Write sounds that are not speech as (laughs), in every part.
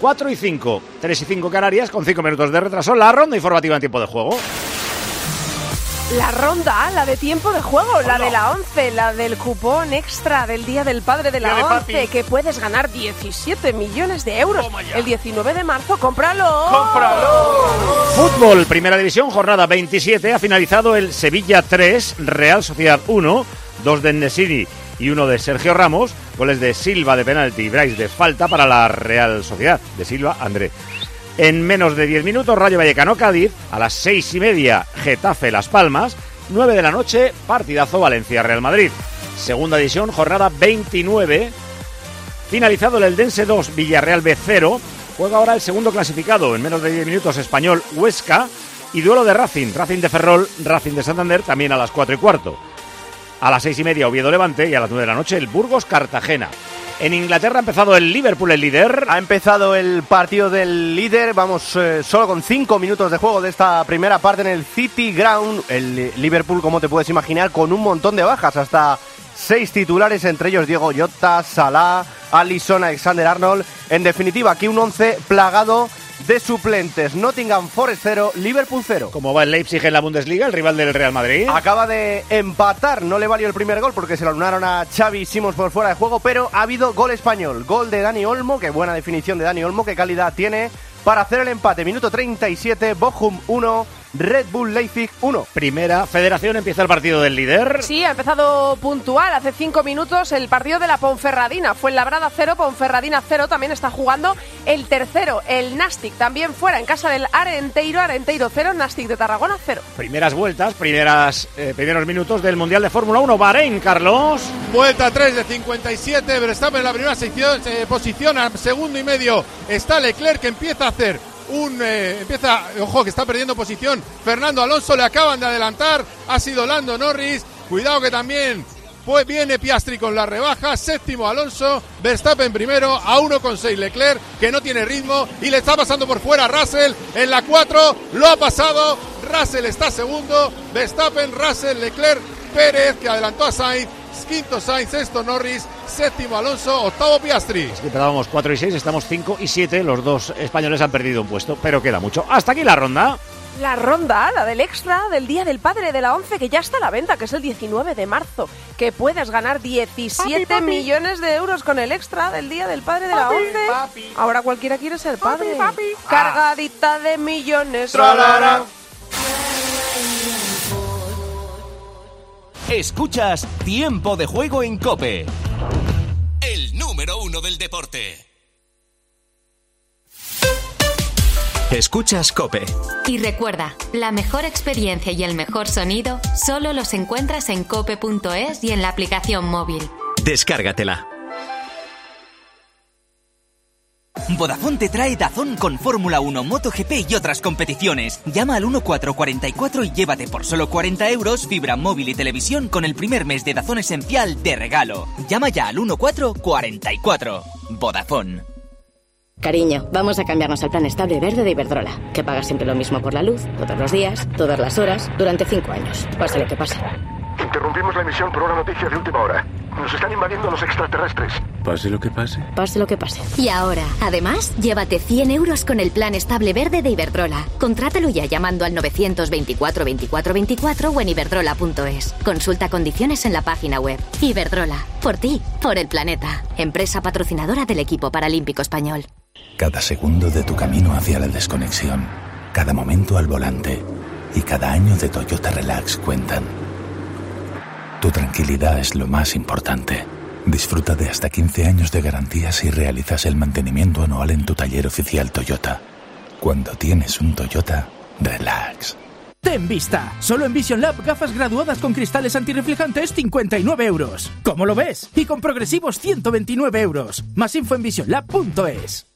4 y 5, 3 y 5 Canarias con 5 minutos de retraso. La ronda informativa en tiempo de juego. La ronda, la de tiempo de juego, la de la 11, la del cupón extra del Día del Padre de la Día de 11, papi. que puedes ganar 17 millones de euros. El 19 de marzo, cómpralo. Fútbol, primera división, jornada 27. Ha finalizado el Sevilla 3, Real Sociedad 1, dos de Nesiri y uno de Sergio Ramos. Goles de Silva de penalti y Bryce de falta para la Real Sociedad. De Silva, André. En menos de 10 minutos, Rayo Vallecano Cádiz. A las 6 y media, Getafe Las Palmas. 9 de la noche, partidazo Valencia Real Madrid. Segunda división, jornada 29. Finalizado el Eldense 2, Villarreal B 0. Juega ahora el segundo clasificado en menos de 10 minutos español Huesca. Y duelo de Racing, Racing de Ferrol, Racing de Santander también a las 4 y cuarto. A las 6 y media Oviedo Levante y a las 9 de la noche el Burgos Cartagena. En Inglaterra ha empezado el Liverpool, el líder. Ha empezado el partido del líder, vamos eh, solo con cinco minutos de juego de esta primera parte en el City Ground. El Liverpool, como te puedes imaginar, con un montón de bajas, hasta seis titulares, entre ellos Diego Jota, Salah, Alisson, Alexander Arnold. En definitiva, aquí un once plagado de suplentes. Nottingham Forest 0, Liverpool 0. Como va el Leipzig en la Bundesliga, el rival del Real Madrid. Acaba de empatar, no le valió el primer gol porque se lo anunaron a Xavi Simons por fuera de juego, pero ha habido gol español, gol de Dani Olmo, qué buena definición de Dani Olmo, qué calidad tiene para hacer el empate. Minuto 37, Bochum 1, Red Bull Leipzig 1. Primera federación empieza el partido del líder. Sí, ha empezado puntual hace cinco minutos el partido de la Ponferradina. Fue en Labrada 0, Ponferradina 0. También está jugando el tercero, el Nastic. También fuera en casa del Arenteiro, Arenteiro 0, Nastic de Tarragona 0. Primeras vueltas, primeras, eh, primeros minutos del Mundial de Fórmula 1. Bahrein, Carlos. Vuelta 3 de 57, Verstappen en la primera sección, se posiciona segundo y medio. Está Leclerc que empieza a hacer un eh, empieza, ojo que está perdiendo posición. Fernando Alonso le acaban de adelantar, ha sido Lando Norris. Cuidado que también pues viene Piastri con la rebaja, séptimo Alonso, Verstappen primero, a 1,6 Leclerc, que no tiene ritmo, y le está pasando por fuera Russell en la 4, lo ha pasado, Russell está segundo, Verstappen, Russell, Leclerc, Pérez, que adelantó a Sainz, quinto Sainz, sexto Norris, séptimo Alonso, octavo Piastri. Es que empezábamos 4 y 6, estamos 5 y 7. Los dos españoles han perdido un puesto, pero queda mucho. Hasta aquí la ronda. La ronda, la del extra del Día del Padre de la 11, que ya está a la venta, que es el 19 de marzo. Que puedes ganar 17 millones de euros con el extra del Día del Padre de la 11. Ahora cualquiera quiere ser padre. Cargadita de millones. Escuchas Tiempo de Juego en Cope. El número uno del deporte. Escuchas Cope. Y recuerda, la mejor experiencia y el mejor sonido solo los encuentras en cope.es y en la aplicación móvil. Descárgatela. Vodafone te trae Dazón con Fórmula 1, MotoGP y otras competiciones. Llama al 1444 y llévate por solo 40 euros fibra móvil y televisión con el primer mes de Dazón esencial de regalo. Llama ya al 1444. Vodafone. Cariño, vamos a cambiarnos al plan estable verde de Iberdrola, que paga siempre lo mismo por la luz, todos los días, todas las horas, durante cinco años. Pase lo que pase. Interrumpimos la emisión por una noticia de última hora. Nos están invadiendo los extraterrestres. Pase lo que pase. Pase lo que pase. Y ahora, además, llévate 100 euros con el plan estable verde de Iberdrola. Contrátalo ya llamando al 924 24 24 o en iberdrola.es. Consulta condiciones en la página web. Iberdrola, por ti, por el planeta. Empresa patrocinadora del equipo paralímpico español. Cada segundo de tu camino hacia la desconexión, cada momento al volante y cada año de Toyota Relax cuentan. Tu tranquilidad es lo más importante. Disfruta de hasta 15 años de garantía si realizas el mantenimiento anual en tu taller oficial Toyota. Cuando tienes un Toyota, relax. Ten vista. Solo en Vision Lab gafas graduadas con cristales antirreflejantes 59 euros. ¿Cómo lo ves? Y con progresivos 129 euros. Más info en visionlab.es.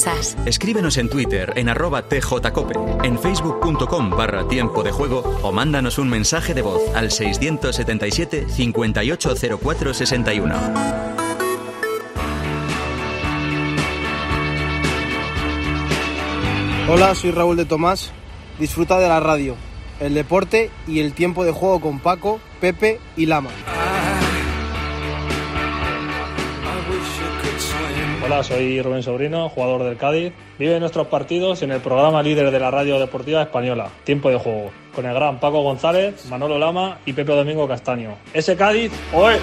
Piensas? Escríbenos en Twitter en arroba tjcope, en facebook.com barra tiempo de juego o mándanos un mensaje de voz al 677 580461. Hola, soy Raúl de Tomás. Disfruta de la radio, el deporte y el tiempo de juego con Paco, Pepe y Lama. Hola, soy Rubén Sobrino, jugador del Cádiz. Vive nuestros partidos en el programa líder de la radio deportiva española, Tiempo de Juego, con el gran Paco González, Manolo Lama y Pepe Domingo Castaño. Ese Cádiz, hoy.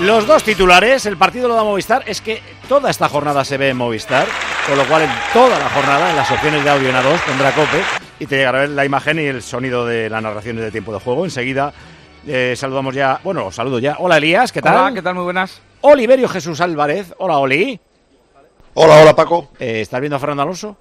Los dos titulares, el partido lo da Movistar, es que toda esta jornada se ve en Movistar, con lo cual en toda la jornada, en las opciones de audio en A2, tendrá Cope y te llegará la imagen y el sonido de las narraciones de tiempo de juego. Enseguida eh, saludamos ya, bueno, os saludo ya. Hola Elías, ¿qué tal? Hola, ¿qué tal? Muy buenas. Oliverio Jesús Álvarez, hola Oli. Hola, hola Paco. Eh, ¿Estás viendo a Fernando Alonso?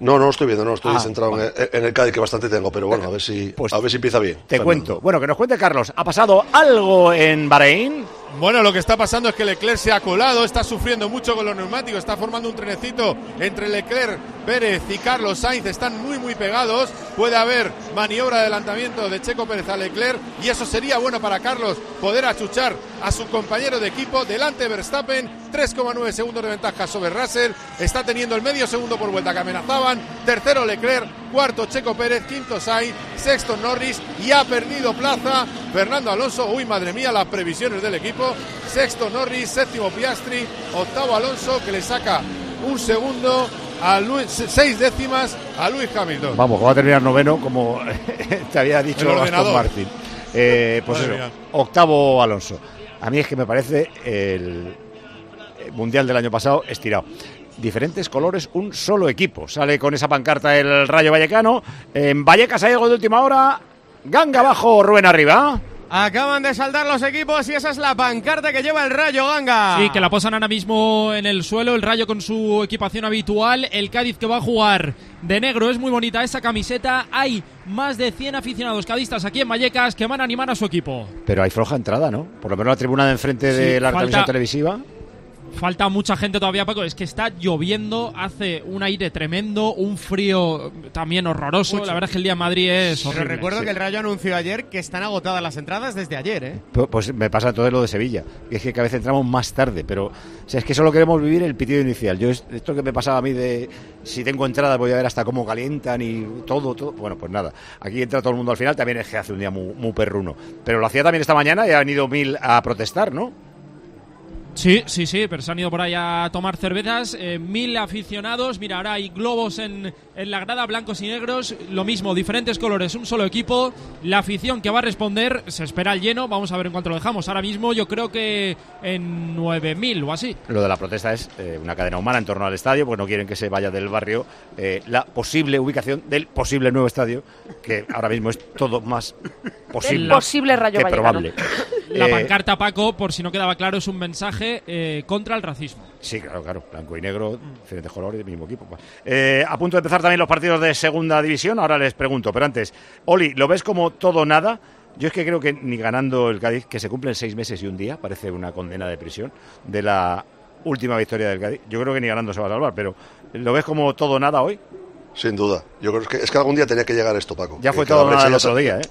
No, no estoy viendo, no, estoy Ah, centrado en, el, en el Cádiz que bastante tengo, pero bueno, a ver si, Pues a ver si empieza bien. Te Fernando. cuento. Bueno, que nos cuente Carlos. ¿Ha pasado algo en Bahrein? Bueno, lo que está pasando es que Leclerc se ha colado, está sufriendo mucho con los neumáticos, está formando un trenecito entre Leclerc, Pérez y Carlos Sainz, están muy muy pegados, puede haber maniobra de adelantamiento de Checo Pérez a Leclerc y eso sería bueno para Carlos poder achuchar a su compañero de equipo delante de Verstappen, 3,9 segundos de ventaja sobre Russell, está teniendo el medio segundo por vuelta que amenazaban, tercero Leclerc, cuarto Checo Pérez, quinto Sainz, sexto Norris y ha perdido plaza Fernando Alonso, uy madre mía las previsiones del equipo, sexto Norris, séptimo Piastri, octavo Alonso que le saca un segundo a Luis, seis décimas a Luis Hamilton. Vamos, va a terminar noveno, como (laughs) te había dicho Aston. Martin. Eh, pues eso, octavo Alonso. A mí es que me parece el Mundial del año pasado estirado. Diferentes colores, un solo equipo. Sale con esa pancarta el Rayo Vallecano. En Vallecas hay algo de última hora. Ganga abajo, Rubén arriba. Acaban de saltar los equipos y esa es la pancarta que lleva el Rayo Ganga. Sí, que la posan ahora mismo en el suelo, el Rayo con su equipación habitual, el Cádiz que va a jugar de negro, es muy bonita esa camiseta, hay más de 100 aficionados cadistas aquí en Vallecas que van a animar a su equipo. Pero hay floja entrada, ¿no? Por lo menos la tribuna de enfrente de la falta- televisión televisiva. Falta mucha gente todavía, Paco. Es que está lloviendo, hace un aire tremendo, un frío también horroroso. Mucho. La verdad es que el día en Madrid es Pero recuerdo Sí. que el Rayo anunció ayer que están agotadas las entradas desde ayer, ¿eh? Pu- Pues me pasa todo lo de Sevilla. Y es que cada vez entramos más tarde, pero o sea, es que solo queremos vivir el pitido inicial. Yo es- esto que me pasaba a mí de si tengo entradas voy a ver hasta cómo calientan y todo, todo. Bueno, pues nada. Aquí entra todo el mundo al final, también es que hace un día muy, muy perruno. Pero lo hacía también esta mañana y han ido mil a protestar, ¿no? Sí, sí, sí, pero se han ido por ahí a tomar cervezas. eh, mil aficionados. Mira, ahora hay globos en, en la grada, blancos y negros. Lo mismo, diferentes colores, un solo equipo. La afición que va a responder, se espera el lleno. Vamos a ver en cuánto lo dejamos. Ahora mismo yo creo que en 9.000 o así. Lo de la protesta es eh, una cadena humana en torno al estadio, porque no quieren que se vaya del barrio eh, la posible ubicación del posible nuevo estadio, que ahora mismo es todo más posible. Del posible Rayo que Vallecano. probable. La Eh, pancarta, Paco, por si no quedaba claro, es un mensaje eh, contra el racismo. Sí, claro, claro. Blanco y negro, diferentes colores, mismo equipo. Eh, a punto de empezar también los partidos de segunda división. Ahora les pregunto, pero antes, Oli, ¿lo ves como todo nada? Yo es que creo que ni ganando el Cádiz, que se cumplen seis meses y un día, parece una condena de prisión, de la última victoria del Cádiz. Yo creo que ni ganando se va a salvar, pero ¿lo ves como todo nada hoy? Sin duda. Yo creo que es que algún día tenía que llegar esto, Paco. Ya fue todo brecha nada el otro día, ¿eh?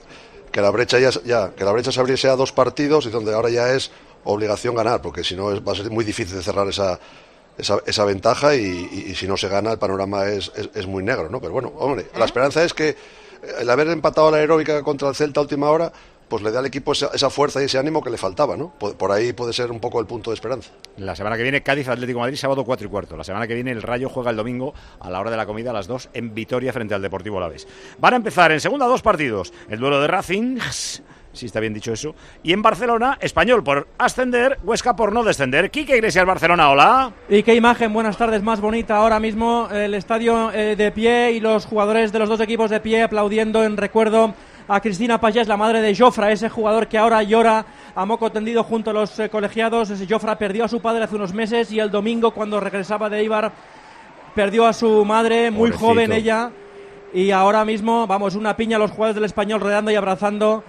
Que la brecha ya, ya- que la brecha se abriese a dos partidos y donde ahora ya es obligación ganar, porque si no va a ser muy difícil de cerrar esa, esa, esa ventaja y, y- y si no se gana el panorama es, es, es muy negro, ¿no? Pero bueno, hombre, la esperanza es que el haber empatado la aeróbica contra el Celta a última hora, pues le da al equipo esa, esa fuerza y ese ánimo que le faltaba, ¿no? Por, por ahí puede ser un poco el punto de esperanza. La semana que viene Cádiz Atlético Madrid, sábado 4 y cuarto. La semana que viene el Rayo juega el domingo a la hora de la comida a las 2 en Vitoria frente al Deportivo Alavés. Van a empezar en segunda dos partidos. El duelo de Racing si está bien dicho eso. Y en Barcelona, Español por ascender, Huesca por no descender. Quique Iglesias, Barcelona, hola. Y qué imagen, buenas tardes, más bonita ahora mismo. El estadio eh, de pie y los jugadores de los dos equipos de pie aplaudiendo en recuerdo a Cristina Payés, la madre de Jofra, ese jugador que ahora llora a moco tendido junto a los eh, colegiados. Ese Jofra perdió a su padre hace unos meses y el domingo, cuando regresaba de Ibar, perdió a su madre, muy Pobrecito. joven ella. Y ahora mismo, vamos, una piña a los jugadores del español rodeando y abrazando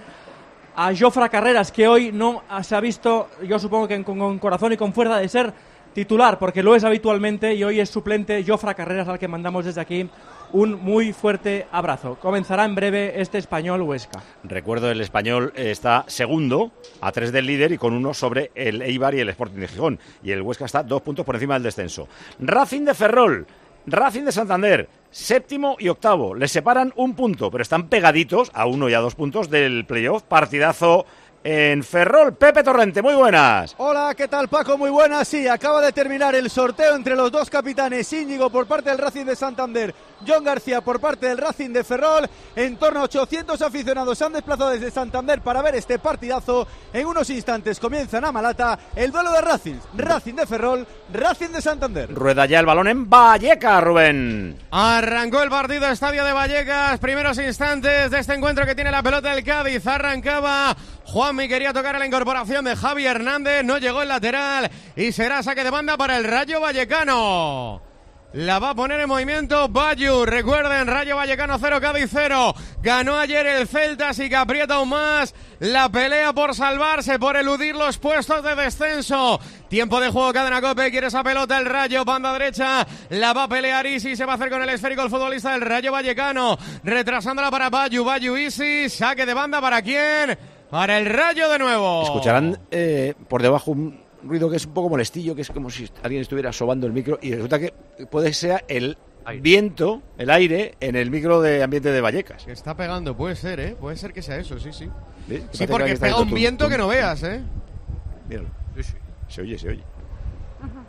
a Jofra Carreras, que hoy no se ha visto, yo supongo que con, con corazón y con fuerza de ser titular, porque lo es habitualmente y hoy es suplente Jofra Carreras al que mandamos desde aquí un muy fuerte abrazo. Comenzará en breve este español Huesca. Recuerdo, el español está segundo, a tres del líder y con uno sobre el Eibar y el Sporting de Gijón. Y el Huesca está dos puntos por encima del descenso. Racing de Ferrol, Racing de Santander, séptimo y octavo. Les separan un punto, pero están pegaditos a uno y a dos puntos del playoff. Partidazo en Ferrol. Pepe Torrente, muy buenas. Hola, ¿qué tal Paco? Muy buenas. Sí, acaba de terminar el sorteo entre los dos capitanes, Íñigo por parte del Racing de Santander, John García por parte del Racing de Ferrol. En torno a 800 aficionados se han desplazado desde Santander para ver este partidazo. En unos instantes comienzan a Malata el duelo de Racing, Racing de Ferrol, Racing de Santander. Rueda ya el balón en Valleca, Rubén. Arrancó el partido Estadio de Vallecas, primeros instantes de este encuentro que tiene la pelota del Cádiz. Arrancaba Juanmi, quería tocar a la incorporación de Javi Hernández, no llegó el lateral y será saque de banda para el Rayo Vallecano. La va a poner en movimiento Bayu. Recuerden, Rayo Vallecano 0, Cádiz 0. Ganó ayer el Celta, así que aprieta aún más la pelea por salvarse, por eludir los puestos de descenso. Tiempo de juego, cadena cope, quiere esa pelota el Rayo, banda derecha, la va a pelear Isi, se va a hacer con el esférico el futbolista del Rayo Vallecano, retrasándola para Bayu, Bayu Isi, saque de banda para quién, para el Rayo de nuevo. Escucharán eh, por debajo un ruido que es un poco molestillo, que es como si alguien estuviera sobando el micro y resulta que puede ser el viento, el aire, en el micro de ambiente de Vallecas. Que está pegando, puede ser, ¿eh? Puede ser que sea eso, sí, sí. Sí, Sí, porque pega un tum, viento tum. que no veas, ¿eh? Míralo. Sí, sí. Se oye, se oye.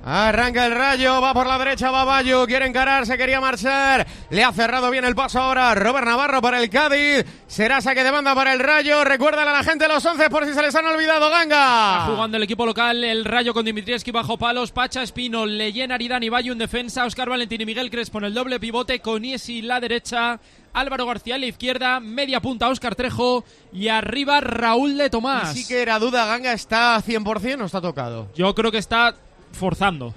Arranca el rayo, va por la derecha, va Bayo, quiere encarar, se quería marchar, le ha cerrado bien el paso ahora Robert Navarro para el Cádiz, será saque de banda para el rayo, recuérdale a la gente los 11 por si se les han olvidado, Está Ganga. jugando el equipo local, el Rayo con Dimitrievski bajo palos, Pacha Espino, Leyen Aridani Bayo en defensa, Oscar Valentín y Miguel Crespo en el doble pivote, Coniesi la derecha, Álvaro García en la izquierda, media punta Oscar Trejo y arriba Raúl de Tomás. Y sí que era duda, Ganga está 100% o está tocado. Yo creo que está forzando.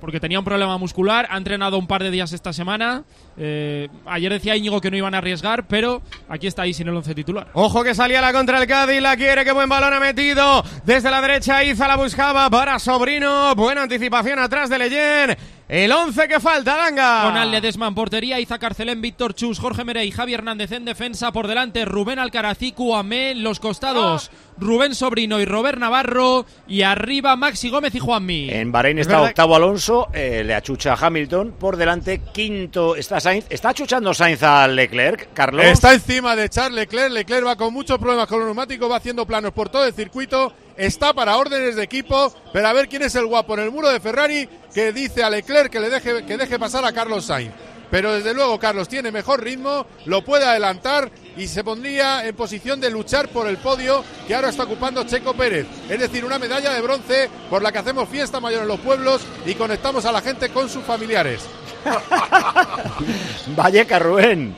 Porque tenía un problema muscular, ha entrenado un par de días esta semana. eh, ayer decía Íñigo que no iban a arriesgar, pero aquí está ahí sin el once titular. Ojo que salía la contra el Cádiz, la quiere, qué buen balón ha metido. Desde la derecha Iza la buscaba para Sobrino, buena anticipación atrás de Leyen. El 11 que falta, Ganga. Con Ledesma en portería, Iza Carcelén, Víctor Chus, Jorge Merey, Javi Hernández en defensa. Por delante, Rubén Alcaracicu, Amé en los costados. Rubén Sobrino y Robert Navarro. Y arriba, Maxi Gómez y Juanmi. En Bahrein Es está verdad- octavo Alonso, eh, le achucha a Hamilton. Por delante, quinto está Sainz. ¿Está achuchando Sainz a Leclerc, Carlos? Está encima de Charles Leclerc. Leclerc va con muchos problemas con los neumáticos, va haciendo planos por todo el circuito. Está para órdenes de equipo, pero a ver quién es el guapo en el muro de Ferrari que dice a Leclerc que le deje, que deje pasar a Carlos Sainz. Pero desde luego Carlos tiene mejor ritmo, lo puede adelantar y se pondría en posición de luchar por el podio que ahora está ocupando Checo Pérez. Es decir, una medalla de bronce por la que hacemos fiesta mayor en los pueblos y conectamos a la gente con sus familiares. (laughs) Valleca, Rubén.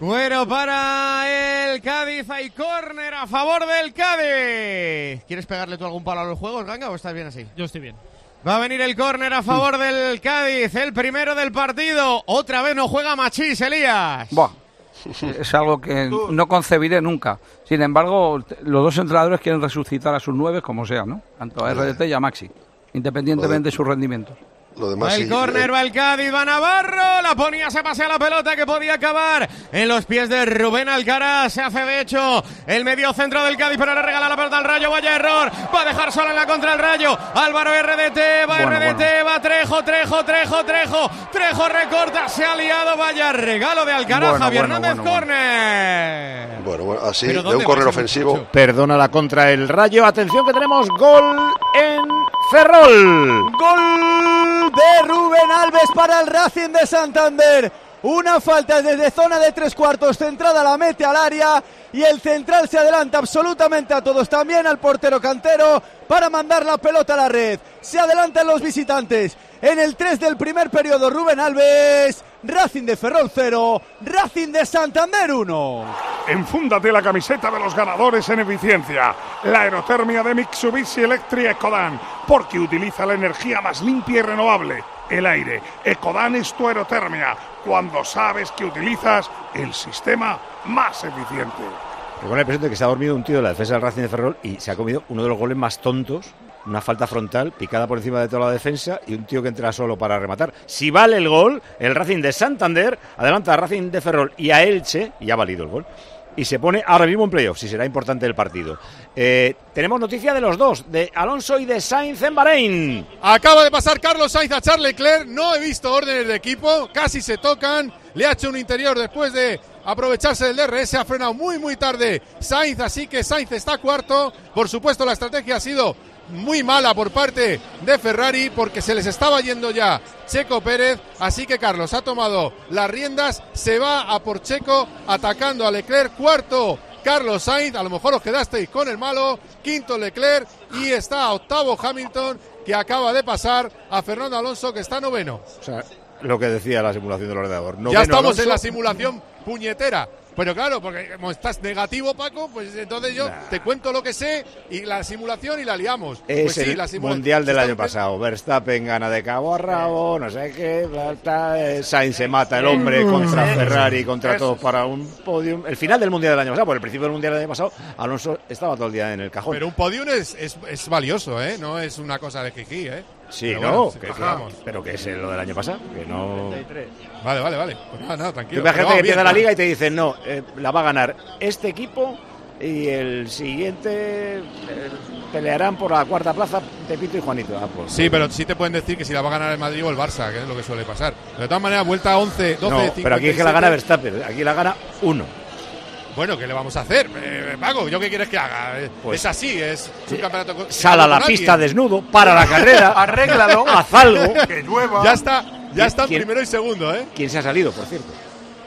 Bueno, para el Cádiz hay córner a favor del Cádiz. ¿Quieres pegarle tú algún palo a los juegos, Ganga, o estás bien así? Yo estoy bien. Va a venir el córner a favor del Cádiz, el primero del partido. Otra vez no juega Machís, Elías. Buah, es algo que no concebiré nunca. Sin embargo, los dos entrenadores quieren resucitar a sus nueve como sea, ¿no? Tanto a RDT y a Maxi, independientemente de sus rendimientos. Lo Va el córner, va el Cádiz, va Navarro, la ponía, se pasea la pelota que podía acabar en los pies de Rubén Alcaraz, se hace de hecho el medio centro del Cádiz, pero le regala la pelota al Rayo, vaya error, va a dejar sola en la contra el Rayo, Álvaro RDT, va Bueno, RDT, va Trejo, Trejo, Trejo, Trejo, Trejo recorta, se ha liado, vaya regalo de Alcaraz, Bueno, Javier Hernández, bueno, córner. Bueno, bueno, así, de ¿dónde un córner ofensivo. Perdona la contra el Rayo. Atención que tenemos gol en Ferrol. Gol de Rubén Alves para el Racing de Santander. Una falta desde zona de tres cuartos, centrada la mete al área y el central se adelanta absolutamente a todos, también al portero cantero para mandar la pelota a la red. Se adelantan los visitantes. En el 3 del primer periodo, Rubén Alves, Racing de Ferrol 0, Racing de Santander 1. Enfúndate la camiseta de los ganadores en eficiencia. La aerotermia de Mitsubishi Electric Ecodan, porque utiliza la energía más limpia y renovable, el aire. Ecodan es tu aerotermia, cuando sabes que utilizas el sistema más eficiente. Tengo la impresión de que se ha dormido un tío de la defensa del Racing de Ferrol y se ha comido uno de los goles más tontos. Una falta frontal, picada por encima de toda la defensa y un tío que entra solo para rematar. Si vale el gol, el Racing de Santander adelanta a Racing de Ferrol y a Elche, y ha valido el gol, y se pone ahora mismo en playoff, si será importante el partido. Eh, tenemos noticia de los dos, de Alonso y de Sainz en Bahrein. Acaba de pasar Carlos Sainz a Charles Leclerc. No he visto órdenes de equipo. Casi se tocan. Le ha hecho un interior después de aprovecharse del DRS. Ha frenado muy, muy tarde Sainz. Así que Sainz está cuarto. Por supuesto, la estrategia ha sido muy mala por parte de Ferrari porque se les estaba yendo ya Checo Pérez. Así que Carlos ha tomado las riendas. Se va a por Checo atacando a Leclerc. Cuarto. Carlos Sainz, a lo mejor os quedasteis con el malo, quinto Leclerc y está octavo Hamilton que acaba de pasar a Fernando Alonso que está noveno. O sea, lo que decía la simulación del ordenador. ya estamos Alonso. en la simulación puñetera. Pero claro, porque como estás negativo, Paco, pues entonces yo te cuento lo que sé y la simulación y la liamos. Es pues sí, la simulación. mundial del año pasado. Verstappen gana de cabo a rabo, no sé qué. eh, Sainz se mata el hombre contra. Ferrari, contra todos para un podium. El final del mundial del año pasado, por el principio del mundial del año pasado, Alonso estaba todo el día en el cajón. Pero un podium es, es, es valioso, ¿eh? No es una cosa de jiji, ¿eh? Sí, Pero no, bueno, que- bajamos. pero que es lo del año pasado, que no. Vale, vale, vale. Pues nada, nada, tranquilo. imagínate que empieza la liga y te dicen, no, eh, la va a ganar este equipo y el siguiente eh, pelearán por la cuarta plaza Pepito y Juanito. Ah, pues, Sí, pero sí te pueden decir que si la va a ganar el Madrid o el Barça, que es lo que suele pasar. De todas maneras, vuelta 11, 12, no, 57. pero aquí es que la gana Verstappen, aquí la gana uno. Bueno, ¿qué le vamos a hacer? Eh, Paco, ¿yo qué quieres que haga? Eh, Pues- es así, es, un campeonato. co- Sal a la con pista desnudo, para la carrera, (laughs) arréglalo, haz algo. (laughs) Que llueva. Ya está, ya está ¿Quién- primero y segundo, ¿eh? ¿Quién se ha salido, por cierto?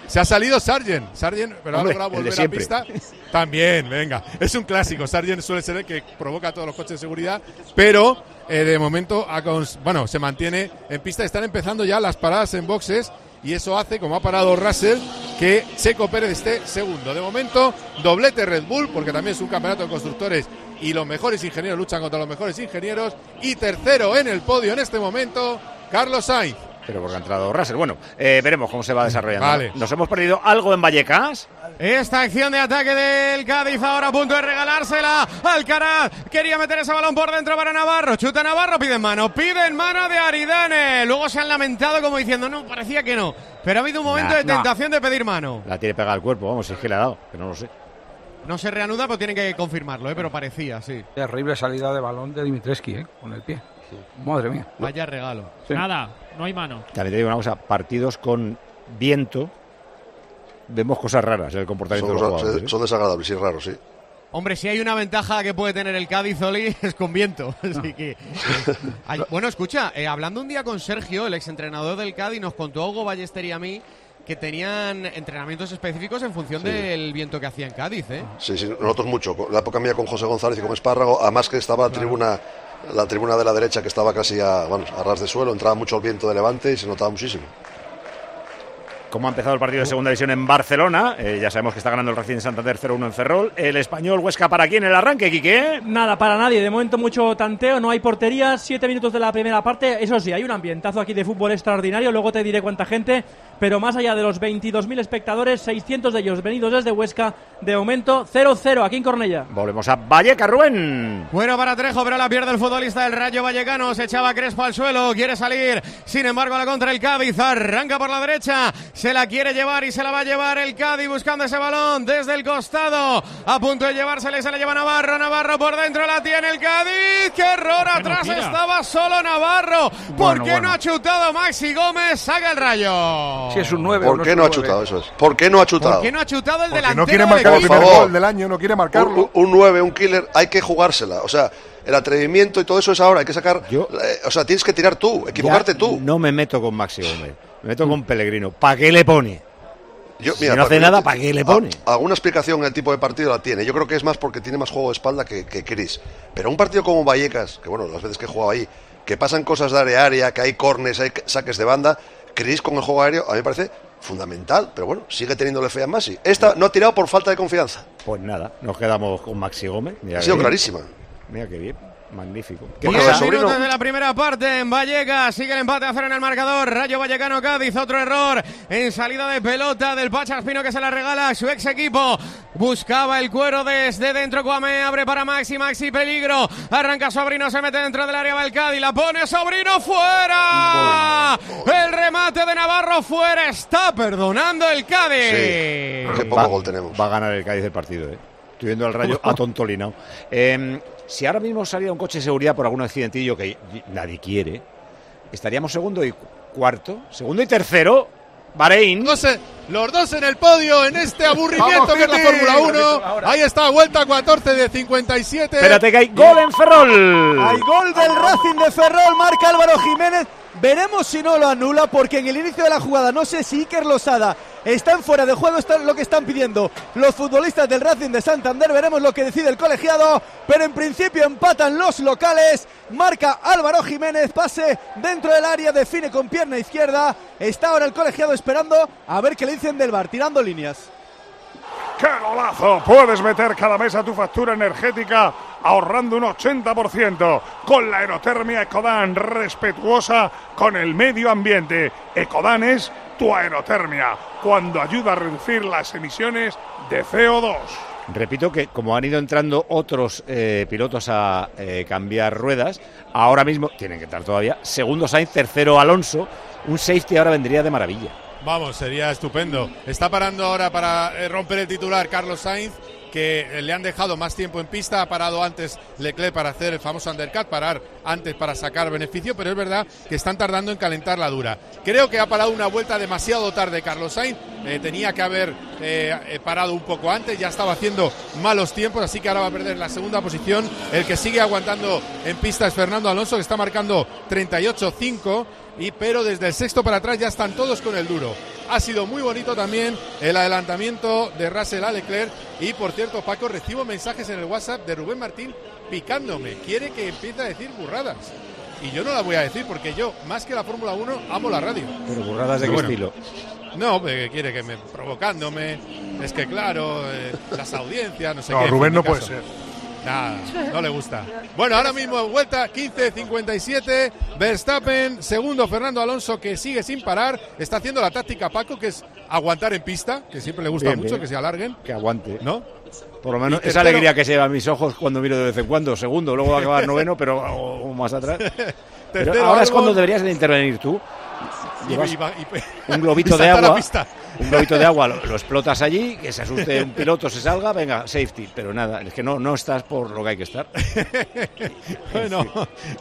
Se ha salido Sargent. Sargent, pero Hombre, ha logrado el de volver a siempre. pista. También, venga. Es un clásico. Sargent suele ser el que provoca a todos los coches de seguridad, pero eh, de momento ha cons- bueno, se mantiene en pista. Están empezando ya las paradas en boxes y eso hace, como ha parado Russell, que Checo Pérez esté segundo. De momento, doblete Red Bull, porque también es un campeonato de constructores y los mejores ingenieros luchan contra los mejores ingenieros. Y tercero en el podio en este momento, Carlos Sainz. Pero porque ha entrado Russell. Bueno, eh, veremos cómo se va desarrollando. Vale. Nos hemos perdido algo en Vallecas. Esta acción de ataque del Cádiz ahora a punto de regalársela. Alcaraz quería meter ese balón por dentro para Navarro. Chuta Navarro, pide en mano. Pide en mano de Aridane. Luego se han lamentado como diciendo, no, parecía que no. Pero ha habido un momento Nah, de nah. tentación de pedir mano. La tiene pegada al cuerpo, vamos, si es que le ha dado, que no lo sé. No se reanuda, pero tienen que confirmarlo, ¿eh? pero parecía, sí. Terrible salida de balón de Dimitreski, ¿eh? Con el pie. Madre mía. Vaya regalo. Sí. Nada, no hay mano. También te digo una cosa, partidos con viento, vemos cosas raras en el comportamiento Son, de los cosas- jugadores. ¿eh? son desagradables y raros, sí. Hombre, si hay una ventaja que puede tener el Cádiz, Oli, (laughs) es con viento. (laughs) Así que. Ay, bueno, escucha, eh, hablando un día con Sergio, el exentrenador del Cádiz, nos contó Hugo Ballester y a mí que tenían entrenamientos específicos en función Sí. del viento que hacía en Cádiz, ¿eh? Sí, sí, nosotros mucho. La época mía con José González y con Espárrago, además que estaba la tribuna, la tribuna de la derecha que estaba casi a, a ras de suelo, entraba mucho el viento de levante y se notaba muchísimo. Cómo ha empezado el partido de segunda división en Barcelona. Eh, ya sabemos que está ganando el Racing de Santander 0-1 en Ferrol. El español Huesca para quién en el arranque, Quique. Nada, para nadie. De momento mucho tanteo, no hay portería. Siete minutos de la primera parte. Eso sí, hay un ambientazo aquí de fútbol extraordinario. Luego te diré cuánta gente. Pero más allá de los 22.000 espectadores, 600 de ellos venidos desde Huesca. De momento 0-0 aquí en Cornella. Volvemos a Valleca, Rubén. Bueno para Trejo, pero la pierde el futbolista del Rayo Vallecano. Se echaba Crespo al suelo, quiere salir. Sin embargo, a la contra el Cádiz. Arranca por la derecha. Se la quiere llevar y se la va a llevar el Cádiz buscando ese balón desde el costado. A punto de llevársela y se la lleva Navarro. Navarro por dentro la tiene el Cádiz. ¡Qué error! Atrás tira. estaba solo Navarro. ¿Por Bueno, qué bueno. no ha chutado Maxi Gómez? Saca el Rayo. Si es un 9 ¿Por qué no ha chutado? Eso es. ¿Por qué no ha chutado? ¿Por qué no ha chutado el Porque delantero no quiere del marcar el primer gol del año, no quiere marcarlo. Un, un 9, un killer, hay que jugársela. O sea, el atrevimiento y todo eso es ahora. Hay que sacar. eh, o sea, tienes que tirar tú, equivocarte tú. No me meto con Maxi Gómez, me meto con Pellegrino. ¿Para qué le pone? Yo, Si no hace para- nada, ¿para qué le pone? A- alguna explicación el tipo de partido la tiene. Yo creo que es más porque tiene más juego de espalda que, que Chris. Pero un partido como Vallecas, que bueno, las veces que he jugado ahí, que pasan cosas de área a área, que hay cornes, hay saques de banda, Chris con el juego aéreo a mí me parece fundamental. Pero bueno, sigue teniéndole fe a Masi. Esta no ha tirado por falta de confianza. Pues nada, nos quedamos con Maxi Gómez. Mira Ha sido clarísima. Mira qué bien, magnífico. ¿Qué sobrino- Minutos de la primera parte en Vallecas. Sigue el empate a cero en el marcador. Rayo Vallecano Cádiz. Otro error en salida de pelota del Pachaspino que se la regala a su ex equipo. Buscaba el cuero desde dentro. Cuame abre para Maxi. Maxi peligro. Arranca Sobrino. Se mete dentro del área va el Cádiz. La pone Sobrino fuera. El remate de Navarro fuera. Está perdonando el Cádiz. Qué poco va, gol tenemos. Va a ganar el Cádiz el partido, ¿eh? Estoy viendo al rayo (laughs) atontolino. Eh, si ahora mismo saliera un coche de seguridad por algún accidentillo que nadie quiere, estaríamos segundo y cuarto, segundo y tercero. Bahrein. Los, los dos en el podio en este aburrimiento Vamos, que es la. Fórmula 1. Ahí está, vuelta 14 de 57. Espérate que hay gol en Ferrol. Hay gol del Racing de Ferrol, marca Álvaro Jiménez. Veremos si no lo anula, porque en el inicio de la jugada, no sé si Iker Losada está en fuera de juego, está lo que están pidiendo los futbolistas del Racing de Santander. Veremos lo que decide el colegiado, pero en principio empatan los locales. Marca Álvaro Jiménez, pase dentro del área, define con pierna izquierda. Está ahora el colegiado esperando a ver qué le dicen del bar, tirando líneas. ¡Qué golazo! Puedes meter cada mes a tu factura energética ahorrando un 80% con la aerotermia Ecodan, respetuosa con el medio ambiente. Ecodan es tu aerotermia, cuando ayuda a reducir las emisiones de CO2. Repito que como han ido entrando otros eh, pilotos a eh, cambiar ruedas, ahora mismo tienen que estar todavía. Segundo Sainz, tercero Alonso. Un safety ahora vendría de maravilla. Vamos, sería estupendo. Está parando ahora para eh, romper el titular Carlos Sainz, que eh, le han dejado más tiempo en pista. Ha parado antes Leclerc para hacer el famoso undercut, parar antes para sacar beneficio, pero es verdad que están tardando en calentar la dura. Creo que ha parado una vuelta demasiado tarde Carlos Sainz. Eh, tenía que haber parado un poco antes, ya estaba haciendo malos tiempos, así que ahora va a perder la segunda posición. El que sigue aguantando en pista es Fernando Alonso, que está marcando 38-5. Y, pero desde el sexto para atrás ya están todos con el duro. Ha sido muy bonito también el adelantamiento de Russell a Leclerc. Y por cierto, Paco, recibo mensajes en el WhatsApp de Rubén Martín picándome. Quiere que empiece a decir burradas. Y yo no las voy a decir porque yo, más que la Fórmula 1, amo la radio. Pero burradas de qué Bueno, estilo. No, porque quiere que me provocándome. Es que claro, eh, las audiencias, no sé No, qué. Rubén no puede ser. Nada, no le gusta. Bueno, ahora mismo vuelta 15-57. Verstappen, segundo Fernando Alonso que sigue sin parar. Está haciendo la táctica Paco, que es aguantar en pista, que siempre le gusta Bien, mucho bien. que se alarguen. Que aguante. ¿No? Por lo menos esa alegría que se lleva a mis ojos cuando miro de vez en cuando. Segundo, luego va a acabar noveno, pero o- o más atrás. (laughs) Pero ahora es cuando deberías de intervenir tú. Y- Llevas y va- y- un globito (laughs) de agua. Un globito de agua lo, lo explotas allí, que se asuste un piloto, se salga, venga, safety. Pero nada, es que no, no estás por lo que hay que estar. (laughs) Bueno,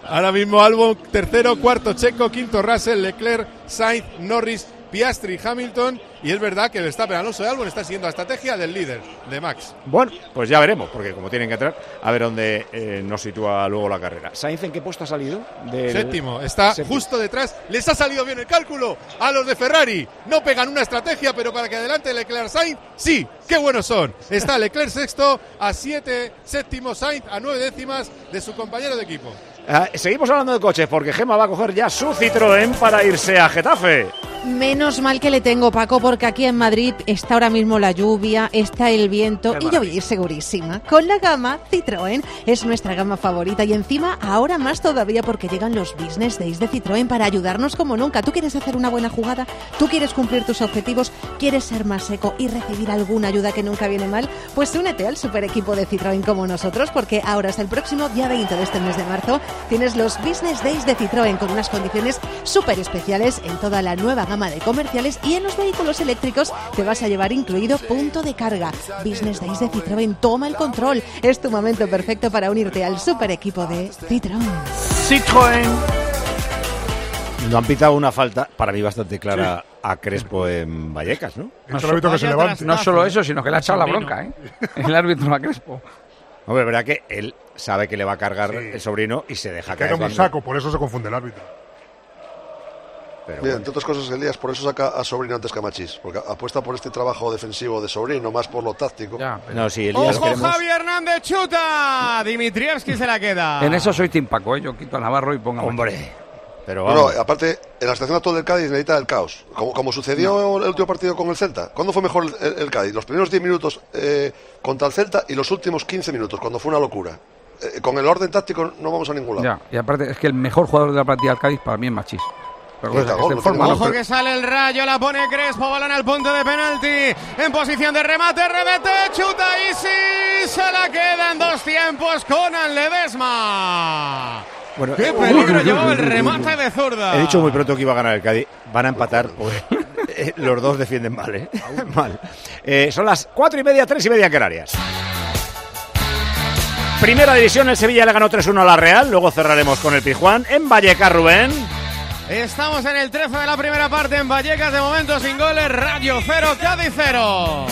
ahora mismo Albon tercero, cuarto Checo, quinto Russell, Leclerc, Sainz, Norris, Piastri, Hamilton. Y es verdad que Verstappen, Alonso y Albon está siguiendo la estrategia del líder, de Max. Bueno, pues ya veremos, porque como tienen que entrar, a ver dónde eh, nos sitúa luego la carrera. ¿Sainz en qué puesto ha salido? Del- Séptimo, está Séptimo. justo detrás. Les ha salido bien el cálculo a los de Ferrari. No pegan una estrategia, pero para que adelante Leclerc Sainz, sí, qué buenos son. Está Leclerc sexto, a siete, séptimo Sainz, a nueve décimas de su compañero de equipo. Ah, seguimos hablando de coches, porque Gema va a coger ya su Citroën para irse a Getafe. Menos mal que le tengo, Paco, porque aquí en Madrid está ahora mismo la lluvia, está el viento y yo voy a ir segurísima. Con la gama Citroën es nuestra gama favorita y encima ahora más todavía porque llegan los Business Days de Citroën para ayudarnos como nunca. ¿Tú quieres hacer una buena jugada? ¿Tú quieres cumplir tus objetivos? ¿Quieres ser más seco y recibir alguna ayuda que nunca viene mal? Pues únete al super equipo de Citroën como nosotros porque ahora hasta el próximo día 20 de este mes de marzo tienes los Business Days de Citroën con unas condiciones súper especiales en toda la nueva gama de comerciales y en los vehículos eléctricos te vas a llevar incluido punto de carga. Business Days de Citroën, toma el control. Es tu momento perfecto para unirte al super equipo de Citroën. Citroën. No han pitado una falta, para mí bastante clara, a Crespo en Vallecas, ¿no? No, so- no solo eso, sino que le ha echado la bronca, ¿eh? El árbitro a Crespo. Hombre, verdad que él sabe que le va a cargar el sobrino y se deja Queda caer. como un cuando- saco, por eso se confunde el árbitro. Mira, entre otras cosas, Elías, por eso saca a Sobrino antes que a Machís, porque apuesta por este trabajo defensivo de Sobrino, más por lo táctico. No, sí, Elías Ojo, Javi Hernández chuta. Dimitrievski se la queda. En eso soy Tim Paco, ¿eh? yo quito a Navarro y pongo a Hombre, pero Bueno, vamos. aparte, en la situación actual del Cádiz necesita el caos. Como, como sucedió el último partido con el Celta. ¿Cuándo fue mejor el, el Cádiz? Los primeros 10 minutos eh, contra el Celta y los últimos 15 minutos, cuando fue una locura. Eh, con el orden táctico no vamos a ningún lado. Ya, y aparte es que el mejor jugador de la plantilla del Cádiz para mí es Machís. Forma, no, Ojo que sale el rayo, la pone Crespo, balón al punto de penalti. En posición de remate, remate, chuta y sí, se la quedan dos tiempos con Ledesma. Bueno, ¡Qué eh, peligro uy, el remate de zurda! He dicho muy pronto que iba a ganar el Cádiz. Van a empatar. pues, (laughs) eh, los dos defienden mal, ¿eh? mal. Eh, son las cuatro y media, tres y media en Canarias. Primera división, el Sevilla le ganó 3-1 a la Real. Luego cerraremos con el Pijuán. En Vallecas, Rubén. Estamos en el 13 de la primera parte en Vallecas, de momento sin goles, Rayo 0, Cádiz 0.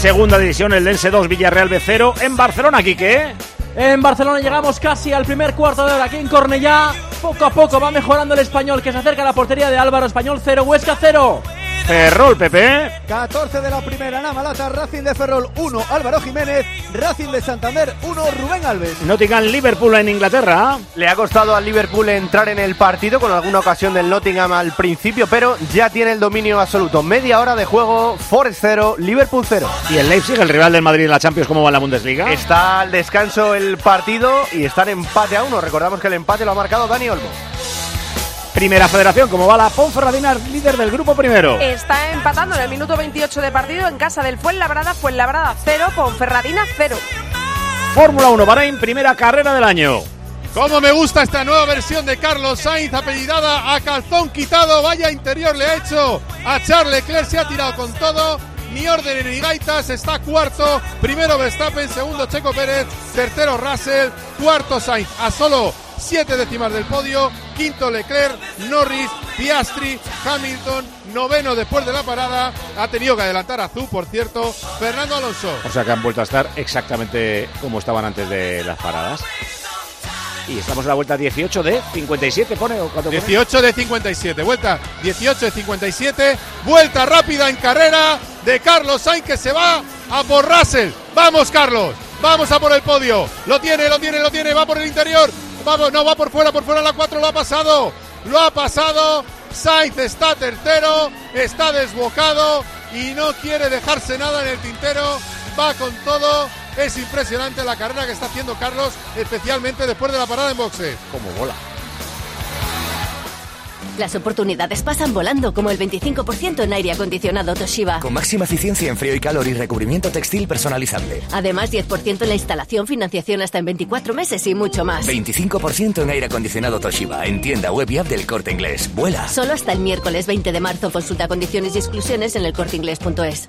Segunda división, el Lense 2, Villarreal B0. En Barcelona, Quique. En Barcelona llegamos casi al primer cuarto de hora aquí en Cornellá. Poco a poco va mejorando el español que se acerca a la portería de Álvaro Español 0, Huesca 0. Ferrol, Pepe. 14 de la primera, Namalata, Racing de Ferrol 1, Álvaro Jiménez, Racing de Santander 1, Rubén Alves. Nottingham, Liverpool en Inglaterra. Le ha costado al Liverpool entrar en el partido con alguna ocasión del Nottingham al principio, pero ya tiene el dominio absoluto. Media hora de juego, Forest 0, Liverpool 0. Y el Leipzig, el rival del Madrid en la Champions, ¿cómo va en la Bundesliga? Está al descanso el partido y está en empate a uno. Recordamos que el empate lo ha marcado Dani Olmo. Primera Federación, ¿cómo va la Ponferradina, líder del grupo primero? Está empatando en el minuto 28 de partido en casa del Fuenlabrada, Fuenlabrada 0, Ponferradina 0. Fórmula 1, Bahrein, primera carrera del año. Cómo me gusta esta nueva versión de Carlos Sainz, apellidada a calzón quitado. Vaya interior le ha hecho a Charles Leclerc, se ha tirado con todo. Ni orden ni gaitas, está cuarto. Primero Verstappen, segundo Checo Pérez, tercero Russell, cuarto Sainz. A solo siete décimas del podio. Quinto Leclerc, Norris, Piastri, Hamilton, noveno después de la parada. Ha tenido que adelantar a Zú, por cierto. Fernando Alonso. O sea que han vuelto a estar exactamente como estaban antes de las paradas. Y estamos en la vuelta 18 de 57, pone o pone? 18 de 57, vuelta 18 de 57, vuelta rápida en carrera de Carlos Sainz que se va a por Russell. Vamos Carlos, vamos a por el podio. Lo tiene, lo tiene, lo tiene, va por el interior. No va por fuera, por fuera la 4 lo ha pasado. Lo ha pasado. Sainz está tercero, está desbocado y no quiere dejarse nada en el tintero. Va con todo. Es impresionante la carrera que está haciendo Carlos, especialmente después de la parada en boxe. Como bola. Las oportunidades pasan volando, como el 25% en aire acondicionado Toshiba. Con máxima eficiencia en frío y calor y recubrimiento textil personalizable. Además, 10% en la instalación, financiación hasta en 24 meses y mucho más. 25% en aire acondicionado Toshiba. En tienda web y app del Corte Inglés. Vuela. Solo hasta el miércoles 20 de marzo. Consulta condiciones y exclusiones en elcorteinglés.es.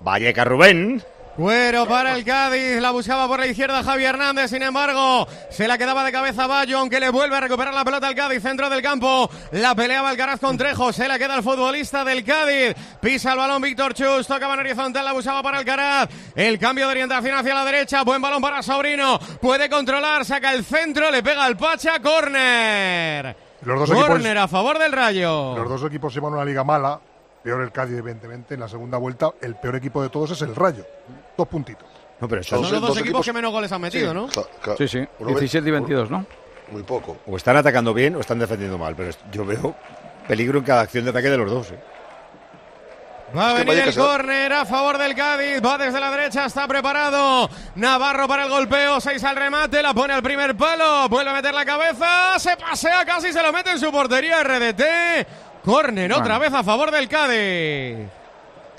Valleca Rubén. Cuero para el Cádiz, la buscaba por la izquierda Javi Hernández, sin embargo, se la quedaba de cabeza Bayo, aunque le vuelve a recuperar la pelota al Cádiz, centro del campo, la peleaba Alcaraz con Trejo, se la queda el futbolista del Cádiz, pisa el balón Víctor Chus, toca en horizontal, la buscaba para Alcaraz, el cambio de orientación hacia la derecha, buen balón para Sobrino, puede controlar, saca el centro, le pega al Pacha, córner. Los dos equipos- Córner a favor del Rayo. Los dos equipos llevan una liga mala, peor el Cádiz, evidentemente. En la segunda vuelta, el peor equipo de todos es el Rayo. Dos puntitos. No, pero Son los dos, equipos, que menos goles han metido, ¿no? Sí, sí, 17 y 22, ¿no? Muy poco. O están atacando bien o están defendiendo mal, pero yo veo peligro en cada acción de ataque de los dos. ¿eh? Va a venir el córner a favor del Cádiz. Va desde la derecha, está preparado. Navarro para el golpeo. Seis al remate. La pone al primer palo. Vuelve a meter la cabeza. Se pasea casi. Se lo mete en su portería. RDT. Córner otra vez a favor del Cádiz.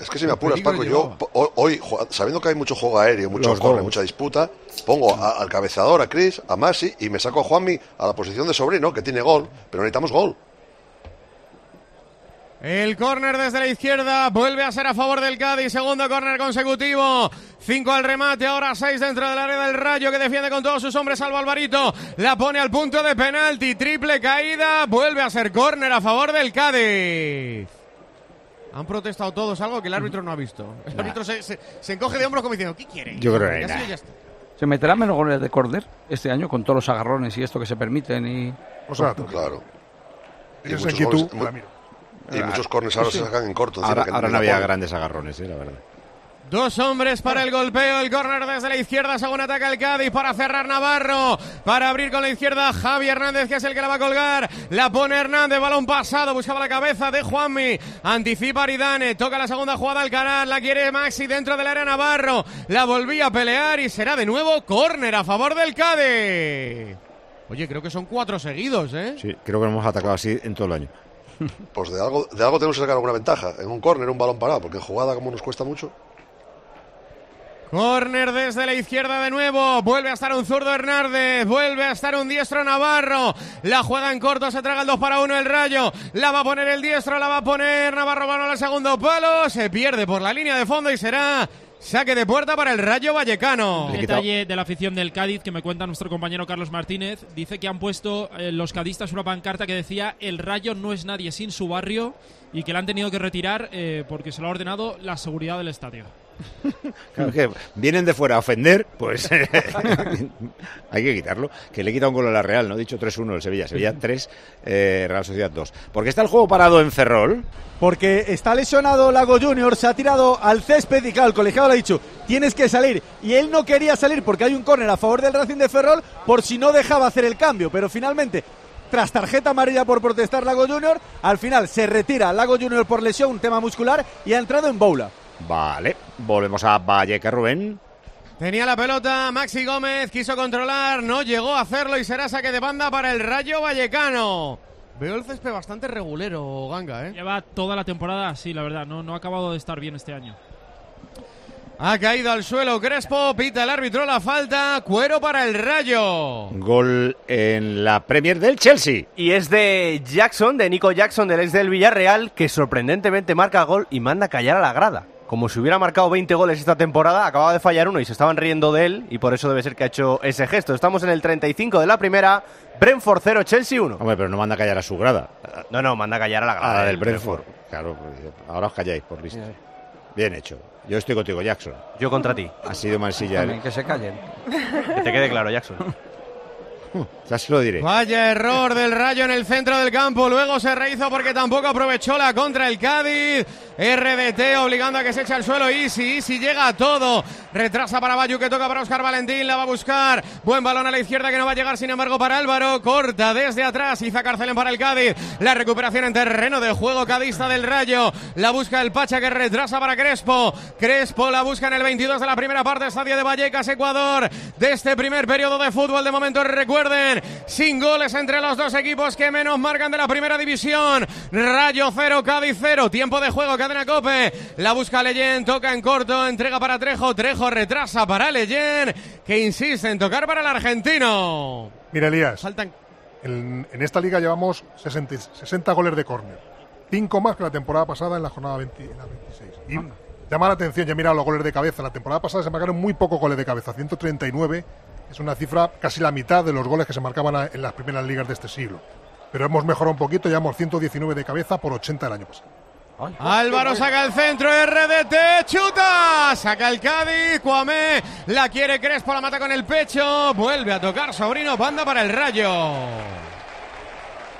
Es que si me apuras, Paco, yo hoy, sabiendo que hay mucho juego aéreo, mucho corre, mucha disputa, pongo a- al cabezador, a Chris, a Masi y me saco a Juanmi a la posición de sobrino, que tiene gol, pero necesitamos gol. El córner desde la izquierda vuelve a ser a favor del Cádiz. Segundo córner consecutivo. Cinco al remate, ahora seis dentro del área del Rayo que defiende con todos sus hombres salvo Alvarito. La pone al punto de penalti. Triple caída. Vuelve a ser córner a favor del Cádiz. Han protestado todos algo que el árbitro no ha visto. El árbitro se, se- se encoge de hombros como diciendo, ¿qué quiere? Yo creo que está. ¿Se meterán menos goles de córner este año con todos los agarrones y esto que se permiten? y O sea, Claro. Y inquietud, goles- Ramiro. Y muchos corners ahora Sí. se sacan en corto. Ahora, que ahora ni no había grandes agarrones, eh, la verdad. Dos hombres para el golpeo, el córner desde la izquierda, según ataca el Cádiz para cerrar Navarro, para abrir con la izquierda Javi Hernández, que es el que la va a colgar, la pone Hernández, balón pasado, buscaba la cabeza de Juanmi, anticipa Aridane, toca la segunda jugada Alcaraz, la quiere Maxi dentro del área Navarro, la volvía a pelear y será de nuevo córner a favor del Cádiz. Oye, creo que son cuatro seguidos, ¿eh? Sí, creo que hemos atacado así en todo el año. Pues de algo, de algo tenemos que sacar alguna ventaja. En un córner, un balón parado, porque en jugada, como nos cuesta mucho. Córner desde la izquierda de nuevo. Vuelve a estar un zurdo Hernández. Vuelve a estar un diestro Navarro. La juega en corto. Se traga el 2 para 1 el rayo. La va a poner el diestro. La va a poner Navarro. Balón al segundo palo. Se pierde por la línea de fondo y será saque de puerta para el rayo vallecano. Un detalle de la afición del Cádiz que me cuenta nuestro compañero Carlos Martínez. Dice que han puesto eh, los cadistas una pancarta que decía el rayo no es nadie sin su barrio y que la han tenido que retirar eh, porque se lo ha ordenado la seguridad del estadio. Claro (laughs) que vienen de fuera a ofender, pues (laughs) hay que quitarlo. Que le quita un gol a la Real, ¿no? Dicho 3-1 el Sevilla. Sevilla 3, eh, Real Sociedad 2. Porque está el juego parado en Ferrol. Porque está lesionado Lago Junior, se ha tirado al césped y claro, el colegiado le ha dicho, tienes que salir. Y él no quería salir porque hay un córner a favor del Racing de Ferrol por si no dejaba hacer el cambio. Pero finalmente, tras tarjeta amarilla por protestar Lago Junior, al final se retira Lago Junior por lesión, un tema muscular, y ha entrado en Boula. Vale, volvemos a Valleca Rubén. Tenía la pelota Maxi Gómez, quiso controlar, no llegó a hacerlo y será saque de banda para el Rayo Vallecano. Veo el césped bastante regulero, Ganga, ¿eh? Lleva toda la temporada así, la verdad. No, no ha acabado de estar bien este año. Ha caído al suelo Crespo, pita el árbitro la falta, cuero para el Rayo. Gol en la Premier del Chelsea. Y es de Jackson, de Nico Jackson, del ex del Villarreal, que sorprendentemente marca gol y manda a callar a la grada. Como si hubiera marcado 20 goles esta temporada, acababa de fallar uno y se estaban riendo de él, y por eso debe ser que ha hecho ese gesto. Estamos en el 35 de la primera, Brentford 0, Chelsea 1. Hombre, pero no manda a callar a su grada. No, no, manda a callar a la A grada. la del del Brentford. Claro, pues, ahora os calláis por listo. Bien hecho. Yo estoy contigo, Jackson. Yo contra ti. Ha sido mansilla. También, que se callen. Que te quede claro, Jackson. (laughs) Ya se lo diré. Vaya error del Rayo en el centro del campo. Luego se rehizo porque tampoco aprovechó la contra el Cádiz. RDT obligando a que se eche al suelo. Easy, Easy llega a todo. Retrasa para Bayu que toca para Oscar Valentín. La va a buscar. Buen balón a la izquierda que no va a llegar sin embargo para Álvaro. Corta desde atrás. Iza Carcelén para el Cádiz. La recuperación en terreno de juego cadista del Rayo. La busca el Pacha que retrasa para Crespo. Crespo la busca en el 22 de la primera parte. Estadio de Vallecas, Ecuador. De este primer periodo de fútbol de momento recuerden. Sin goles entre los dos equipos que menos marcan de la primera división. Rayo 0, Cádiz 0. Tiempo de juego, cadena cope. La busca Leyen, toca en corto, entrega para Trejo. Trejo retrasa para Leyen, que insiste en tocar para el argentino. Mira, Elías, Faltan en, en esta liga llevamos 60, 60 goles de córner. Cinco más que la temporada pasada en la jornada 20 en la 26. Y llama la atención, ya mira los goles de cabeza. La temporada pasada se marcaron muy pocos goles de cabeza, 139. Es una cifra casi la mitad de los goles que se marcaban en las primeras ligas de este siglo. Pero hemos mejorado un poquito, llevamos 119 de cabeza por 80 el año pasado. Álvaro saca el centro, RDT, chuta, saca el Cádiz, Cuamé, la quiere Crespo, la mata con el pecho, vuelve a tocar Sobrino, banda para el Rayo.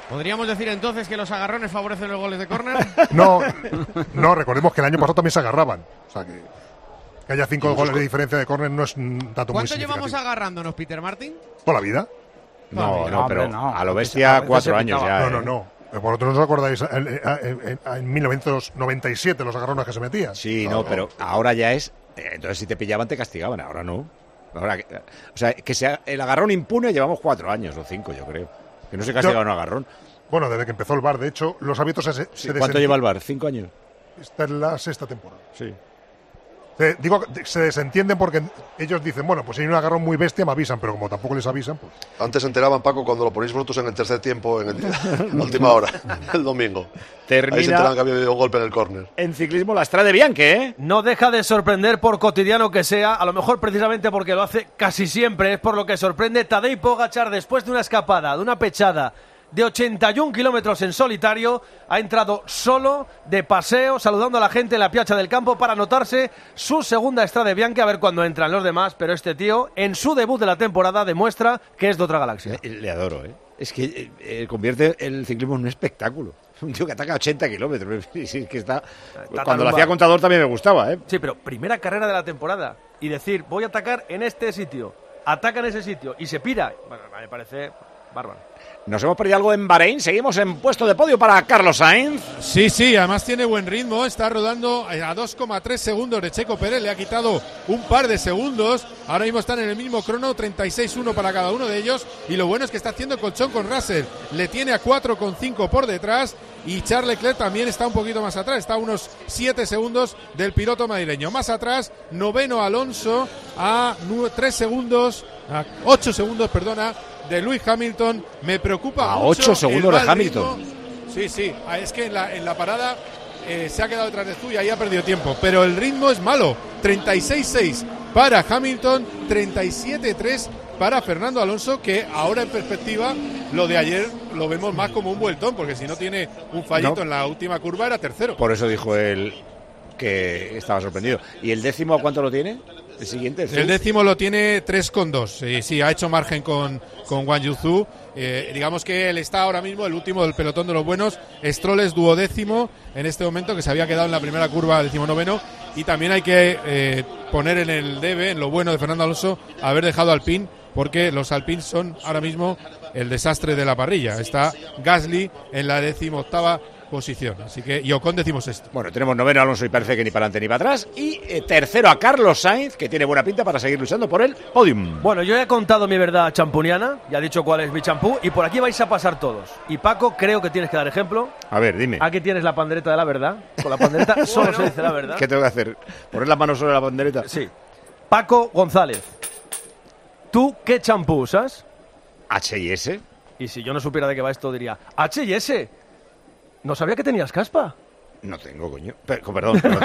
¿Podríamos decir entonces que los agarrones favorecen los goles de córner? (laughs) No, no, recordemos que el año pasado también se agarraban. O sea que, que haya cinco goles de diferencia de córner no es un dato muy ¿Cuánto llevamos agarrándonos, Peter Martin? ¿Toda la vida? No, no, hombre, pero no. a lo bestia cuatro años ya. No, no, ¿eh? no. Eh, Vosotros no os acordáis en, en- en- en 1997 los agarrones que se metían. Sí, no, pero ahora ya es. eh, Entonces, si te pillaban, te castigaban. Ahora no. Ahora, que- o sea, que sea el agarrón impune llevamos cuatro años o cinco, yo creo. Que no se castiga Yo- un agarrón. Bueno, desde que empezó el bar, de hecho, los hábitos se, se Sí, ¿Cuánto lleva el bar? ¿Cinco años? Esta es la sexta temporada. Sí. Se- digo, se desentienden porque ellos dicen, bueno, pues si hay un agarrón muy bestia me avisan, pero como tampoco les avisan, pues... Antes se enteraban, Paco, cuando lo ponéis vosotros en el tercer tiempo, en, el- (laughs) en la última hora, (laughs) el domingo. Termina- Ahí se enteraban que había habido un golpe en el córner. En ciclismo, la Strade Bianche, ¿eh? No deja de sorprender por cotidiano que sea, a lo mejor precisamente porque lo hace casi siempre, es por lo que sorprende Tadej Pogachar después de una escapada, de una pechada, de 81 kilómetros en solitario. Ha entrado solo, de paseo, saludando a la gente en la piazza del campo para anotarse su segunda Strade Bianchi, a ver cuándo entran los demás. Pero este tío, en su debut de la temporada, demuestra que es de otra galaxia. Le, le adoro, ¿eh? Es que eh, eh, convierte el ciclismo en un espectáculo. (laughs) Un tío que ataca a 80 kilómetros. Sí, (laughs) es que está... Cuando lo hacía contador también me gustaba, ¿eh? Sí, pero primera carrera de la temporada. Y decir, voy a atacar en este sitio. Ataca en ese sitio y se pira. Bueno, me parece bárbaro. Nos hemos perdido algo en Bahrein. Seguimos en puesto de podio para Carlos Sainz. Sí, sí, además tiene buen ritmo, está rodando a 2,3 segundos de Checo Pérez, le ha quitado un par de segundos, ahora mismo están en el mismo crono, 36-1 para cada uno de ellos, y lo bueno es que está haciendo colchón con Russell, le tiene a 4,5 por detrás, y Charles Leclerc también está un poquito más atrás, está a unos 7 segundos del piloto madrileño. Más atrás, noveno Alonso a 3 segundos, a 8 segundos, perdona, de Lewis Hamilton. Me preocupa A mucho ocho segundos el de Hamilton. ritmo. Sí, sí, ah, es que en la, en la parada eh, se ha quedado detrás de tú y ahí ha perdido tiempo. Pero el ritmo es malo. 36-6 para Hamilton, 37-3 para Fernando Alonso, que ahora en perspectiva lo de ayer lo vemos más como un vueltón, porque si no tiene un fallito No. en la última curva era tercero. Por eso dijo él que estaba sorprendido. ¿Y el décimo a cuánto lo tiene? El siguiente. El décimo lo tiene 3,2. Sí, sí, ha hecho margen con, con Wang Yuzu. Eh, digamos que él está ahora mismo el último del pelotón de los buenos. Stroll es duodécimo en este momento, que se había quedado en la primera curva decimonoveno. Y también hay que eh, poner en el debe, en lo bueno de Fernando Alonso, haber dejado Alpine, porque los Alpine son ahora mismo el desastre de la parrilla. Está Gasly en la decimoctava posición. Así que, y Ocon decimos esto. Bueno, tenemos noveno a Alonso y parece que ni para adelante ni para atrás. Y eh, tercero a Carlos Sainz, que tiene buena pinta para seguir luchando por el podium. Bueno, yo ya he contado mi verdad champuniana, ya he dicho cuál es mi champú, y por aquí vais a pasar todos. Y Paco, creo que tienes que dar ejemplo. A ver, dime. Aquí tienes la pandereta de la verdad. Con la pandereta (laughs) solo Bueno. se dice la verdad. ¿Qué tengo que hacer? ¿Poner las manos sobre la bandereta? Sí. Paco González, ¿tú qué champú usas? H&S. Y si yo no supiera de qué va esto, diría, H&S. No sabía que tenías caspa. No tengo, coño. Per- perdón, perdón.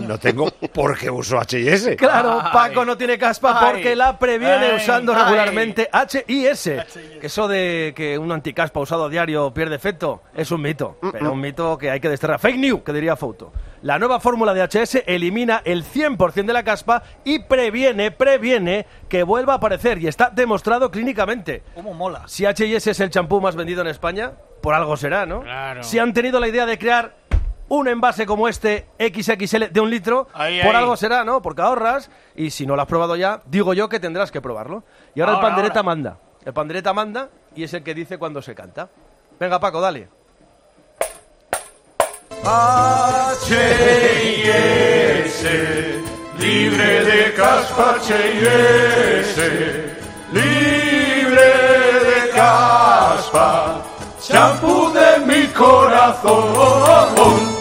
(laughs) No tengo porque uso H&S. Claro, Paco no tiene caspa Ay. porque la previene Ay. usando Ay. regularmente H y S. Que eso de que un anticaspa usado a diario pierde efecto es un mito, pero un mito que hay que desterrar. Fake news, que diría Fouto. La nueva fórmula de HS elimina el 100% de la caspa y previene, previene que vuelva a aparecer y está demostrado clínicamente. ¿Cómo mola? Si H&S es el champú más vendido en España, por algo será, ¿no? Si han tenido la idea de crear un envase como este XXL de un litro, Ahí, por ahí. algo será, ¿no? Porque ahorras y si no lo has probado ya, digo yo que tendrás que probarlo. Y ahora, Ahora, el pandereta ahora. manda. El pandereta manda y es el que dice cuando se canta. Venga, Paco, dale. H&S, libre de caspa libre de caspa, champú de mi corazón.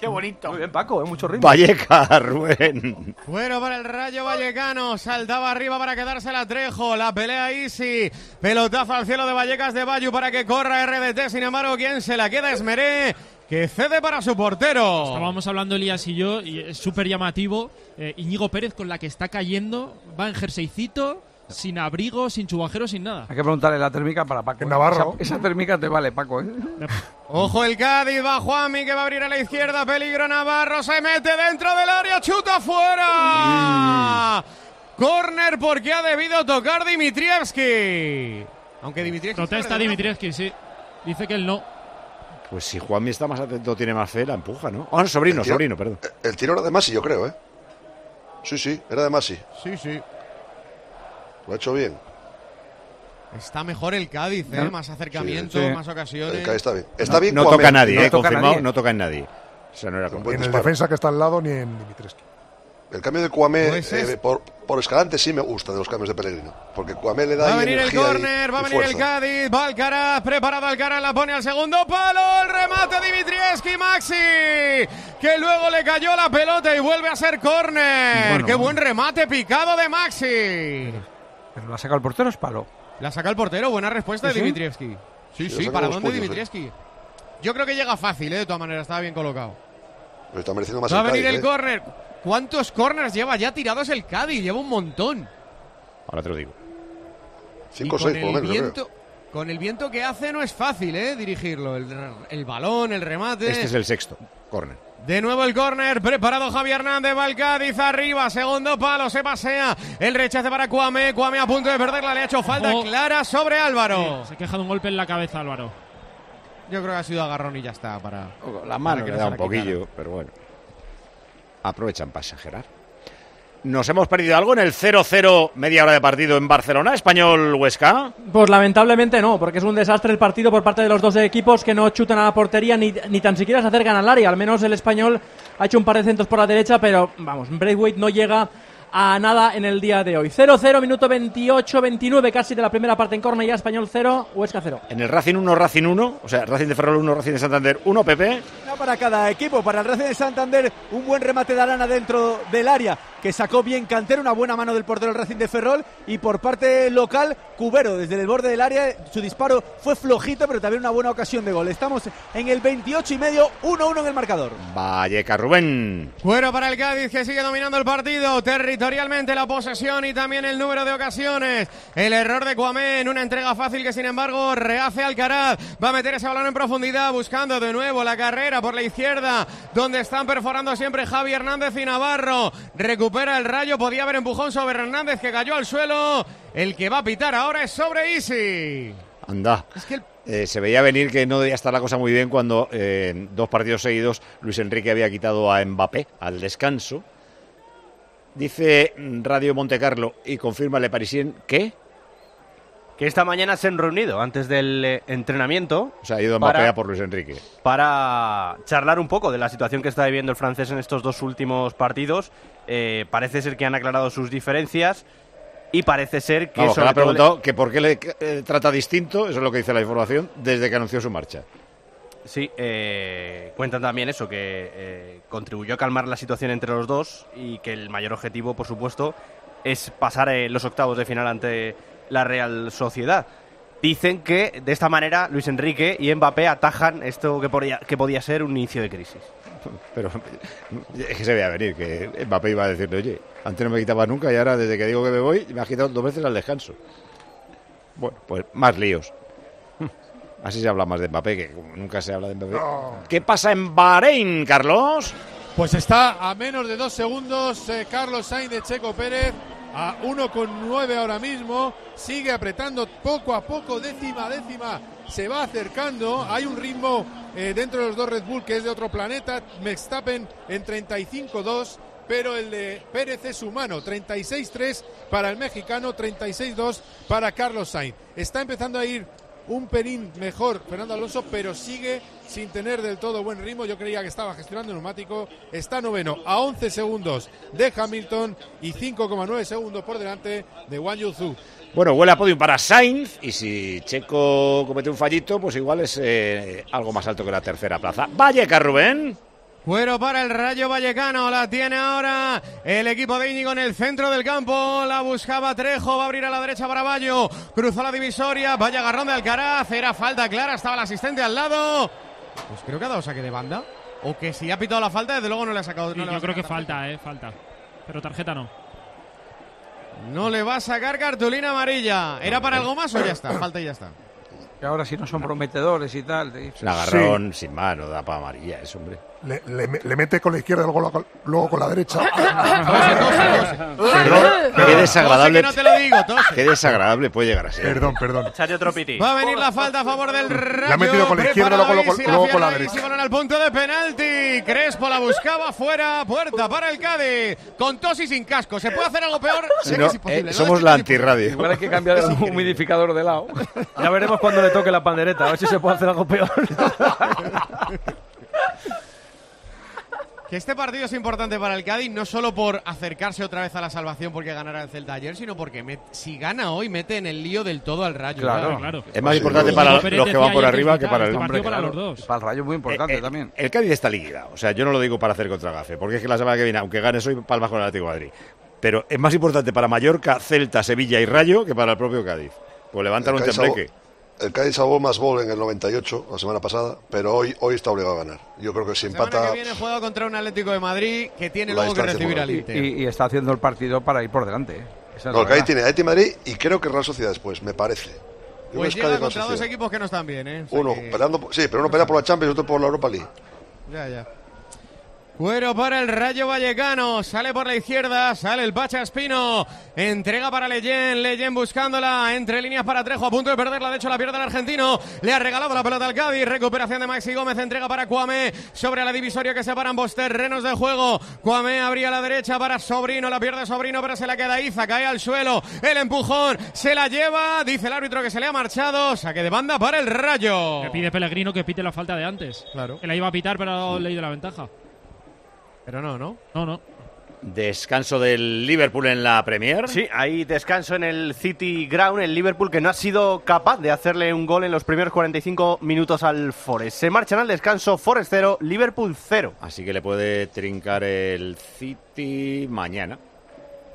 Qué bonito. Muy bien, Paco, es mucho ritmo. Valleca, Rubén. Bueno para el Rayo Vallecano, saltaba arriba para quedarse la Trejo, la pelea Easy, pelotazo al cielo de Vallecas de Bayu para que corra RDT, sin embargo, quien se la queda es Meré, que cede para su portero. Estábamos hablando Elías y yo, y es súper llamativo. eh, Íñigo Pérez con la que está cayendo, va en jerseycito, sin abrigo, sin chubajero, sin nada. Hay que preguntarle la térmica para Paco. En Navarro. Esa, esa térmica te vale, Paco. ¿eh? (laughs) Ojo el Cádiz, va Juanmi que va a abrir a la izquierda, peligro Navarro, se mete dentro del área, chuta fuera. Corner porque ha debido tocar Dimitrievski. Aunque Dimitrievski... Protesta Dimitrievski, sí. Dice que él no. Pues si Juanmi está más atento, tiene más fe, la empuja, ¿no? Ah, no, sobrino, tiro- sobrino, perdón. El tiro era de Masi, yo creo, ¿eh? Sí, sí, era de Masi. Sí, sí. Lo ha hecho bien. Está mejor el Cádiz, ¿eh? ¿No? Más acercamiento, Sí, sí. más ocasiones. El Cádiz está bien. Está bien No toca a nadie, No eh, toca confirmado, nadie. no toca en nadie. O sea, no era Buen Ni en el defensa que está al lado ni en Dimitrescu. El cambio de Cuamé Pues es- por, por Escalante sí me gusta de los cambios de Pellegrino. Porque Cuamé le da Va a venir el córner, va a venir el. Cádiz, va Alcaraz, preparado Alcaraz, la pone al segundo palo, el remate Dimitrievski, Maxi, que luego le cayó la pelota y vuelve a ser córner. Bueno. Qué buen remate picado de Maxi. Pero la saca el portero, es palo. La saca el portero, buena respuesta ¿Sí, de sí? Dimitrievski. Sí, Sí, para dónde puños, Dimitrievski. Yo creo que llega fácil, ¿eh? de todas maneras, estaba bien colocado. Pero está mereciendo más Va a venir Cádiz, el ¿eh? córner. ¿Cuántos corners lleva ya tirados el Cádiz? Lleva un montón. Ahora te lo digo. Cinco o seis, por lo el menos, viento, con el viento que hace no es fácil, ¿eh? Dirigirlo. El, el balón, el remate. Este es el sexto, córner. De nuevo el córner, preparado Javier Hernández, va el Cádiz arriba, segundo palo, se pasea, el rechace para Cuame, Cuame a punto de perderla, le ha hecho falta Ojo. clara sobre Álvaro. Se queja de un golpe en la cabeza, Álvaro. Yo creo que ha sido agarrón y ya está para... La mano para que le da un poquillo, pero bueno. Aprovechan para exagerar. Nos hemos perdido algo en el 0-0 media hora de partido en Barcelona, español Huesca. Pues lamentablemente no, porque es un desastre el partido por parte de los dos equipos que no chutan a la portería ni, ni tan siquiera se acercan al área. Al menos el español ha hecho un par de centros por la derecha, pero vamos, Braithwaite no llega a nada en el día de hoy. 0-0, minuto 28-29 casi de la primera parte en Cornellá, español 0, Huesca 0. En el Racing 1, Racing 1, o sea, Racing de Ferrol 1, Racing de Santander 1, Pepe. Una para cada equipo. Para el Racing de Santander, un buen remate de Arana dentro del área que sacó bien Cantero, una buena mano del portero del Racing de Ferrol. Y por parte local, Cubero, desde el borde del área, su disparo fue flojito, pero también una buena ocasión de gol. Estamos en el 28 y medio, 1-1 en el marcador. Valleca Rubén. Cuero para el Cádiz que sigue dominando el partido territorialmente la posesión y también el número de ocasiones. El error de Cuamé en una entrega fácil que sin embargo rehace Alcaraz. Va a meter ese balón en profundidad buscando de nuevo la carrera por la izquierda donde están perforando siempre Javi Hernández y Navarro. Recupera el rayo, podía haber empujón sobre Hernández que cayó al suelo. El que va a pitar ahora es sobre Easy. Anda. Eh, se veía venir que no debía estar la cosa muy bien cuando eh, en dos partidos seguidos Luis Enrique había quitado a Mbappé al descanso. Dice Radio Montecarlo y confirma Le Parisien que Que esta mañana se han reunido antes del eh, entrenamiento. o sea, ha ido para- a por Luis Enrique. para charlar un poco de la situación que está viviendo el francés en estos dos últimos partidos. Eh, parece ser que han aclarado sus diferencias y parece ser que... Vamos, que le ha preguntado que por qué le eh, trata distinto, eso es lo que dice la información, desde que anunció su marcha. Sí, eh, cuentan también eso, que eh, contribuyó a calmar la situación entre los dos y que el mayor objetivo, por supuesto, es pasar eh, los octavos de final ante la Real Sociedad. Dicen que de esta manera Luis Enrique y Mbappé atajan esto que podía, que podía ser un inicio de crisis. (laughs) Pero es que se veía venir que Mbappé iba a decirle, oye, antes no me quitaba nunca y ahora desde que digo que me voy me has quitado dos veces al descanso. Bueno, pues más líos. Así se habla más de Mbappé, que nunca se habla de Mbappé. ¿Qué pasa en Bahrein, Carlos? Pues está a menos de dos segundos eh, Carlos Sainz de Checo Pérez. A 1,9 ahora mismo. Sigue apretando poco a poco, décima a décima. Se va acercando. Hay un ritmo eh, dentro de los dos Red Bull que es de otro planeta. Verstappen en 35-2. Pero el de Pérez es humano. 36-3 para el mexicano, 36-2 para Carlos Sainz. Está empezando a ir un pelín mejor Fernando Alonso, pero sigue sin tener del todo buen ritmo. Yo creía que estaba gestionando el neumático. Está noveno a 11 segundos de Hamilton y 5,9 segundos por delante de Wang Yuzu. Bueno, huele a podium para Sainz y si Checo comete un fallito, pues igual es eh, algo más alto que la tercera plaza. Valleca, Rubén. Cuero para el Rayo Vallecano, la tiene ahora el equipo de Íñigo en el centro del campo, la buscaba Trejo, va a abrir a la derecha para Bayo, cruzó la divisoria, vaya agarrón de Alcaraz, era falta clara, estaba el asistente al lado, pues creo que ha dado saque de banda, o que si ha pitado la falta, desde luego no le ha sacado. Sí, no le yo a creo que falta, eh, falta. Pero tarjeta no. No le va a sacar cartulina amarilla, ¿era para algo más o ya está? Falta y ya está. Que ahora si no son prometedores y tal. Es un agarrón sin mano, da para amarilla, eso, hombre. Le, le- le mete con la izquierda, luego, la- luego con la derecha. (laughs) Qué desagradable. No te lo digo. Qué desagradable puede llegar a ser. Perdón, perdón. Echate otro piti. Va a venir la falta a favor del Rayo. La ha metido con la izquierda, luego- luego- luego con la derecha. balón al punto de penalti. Crespo la buscaba fuera, puerta para el Cádiz. Con tos y sin casco. ¿Se puede hacer algo peor? Que no, eh, ¿no? somos la antirradio. Igual hay que cambiar el humidificador de lado. Ya veremos cuando le toque la pandereta, a ver si se puede hacer algo peor. (laughs) Que este partido es importante para el Cádiz, no solo por acercarse otra vez a la salvación porque ganará el Celta ayer, sino porque met- si gana hoy mete en el lío del todo al Rayo. Claro. Claro. Es más Sí, importante sí. para los que van por arriba es que para el vital, hombre. para claro. los dos. Para el Rayo muy importante Eh, eh, también. El Cádiz está liquidado. O sea, yo no lo digo para hacer contra Gafe, porque es que la semana que viene, aunque gane hoy, palmas con el Atlético de Madrid. Pero es más importante para Mallorca, Celta, Sevilla y Rayo que para el propio Cádiz. Pues levantan un tembleque. El Cádiz salvó más gol en el 98, la semana pasada, pero hoy, hoy está obligado a ganar. Yo creo que si La semana empata... que viene juega contra un Atlético de Madrid que tiene luego que recibir al Inter. Y, y está haciendo el partido para ir por delante. ¿eh? Esa es No, el Cádiz tiene Atlético de Madrid y creo que Real Sociedad después, me parece. Yo Pues llega contra dos equipos que no están bien, ¿eh? O sea Uno que- peleando, por- sí, pero uno pelea por la Champions y otro por la Europa League. Ya, ya. Cuero para el Rayo Vallecano. Sale por la izquierda. Sale el Pacha Espino. Entrega para Leyen. Leyen buscándola. Entre líneas para Trejo. A punto de perderla. De hecho, la pierde el argentino. Le ha regalado la pelota al Cádiz. Recuperación de Maxi Gómez. Entrega para Cuame. Sobre la divisoria que separan ambos terrenos de juego. Cuame abría la derecha para Sobrino. La pierde Sobrino, pero se la queda Iza. Cae al suelo. El empujón. Se la lleva. Dice el árbitro que se le ha marchado. Saque de banda para el Rayo. Que pide Pellegrino que pite la falta de antes. Claro. Que la iba a pitar, pero ha leído la ventaja. Pero no, ¿no? No, no. Descanso del Liverpool en la Premier. Sí, hay descanso en el City Ground, el Liverpool que no ha sido capaz de hacerle un gol en los primeros 45 minutos al Forest. Se marchan al descanso Forest 0, Liverpool 0. Así que le puede trincar el City mañana.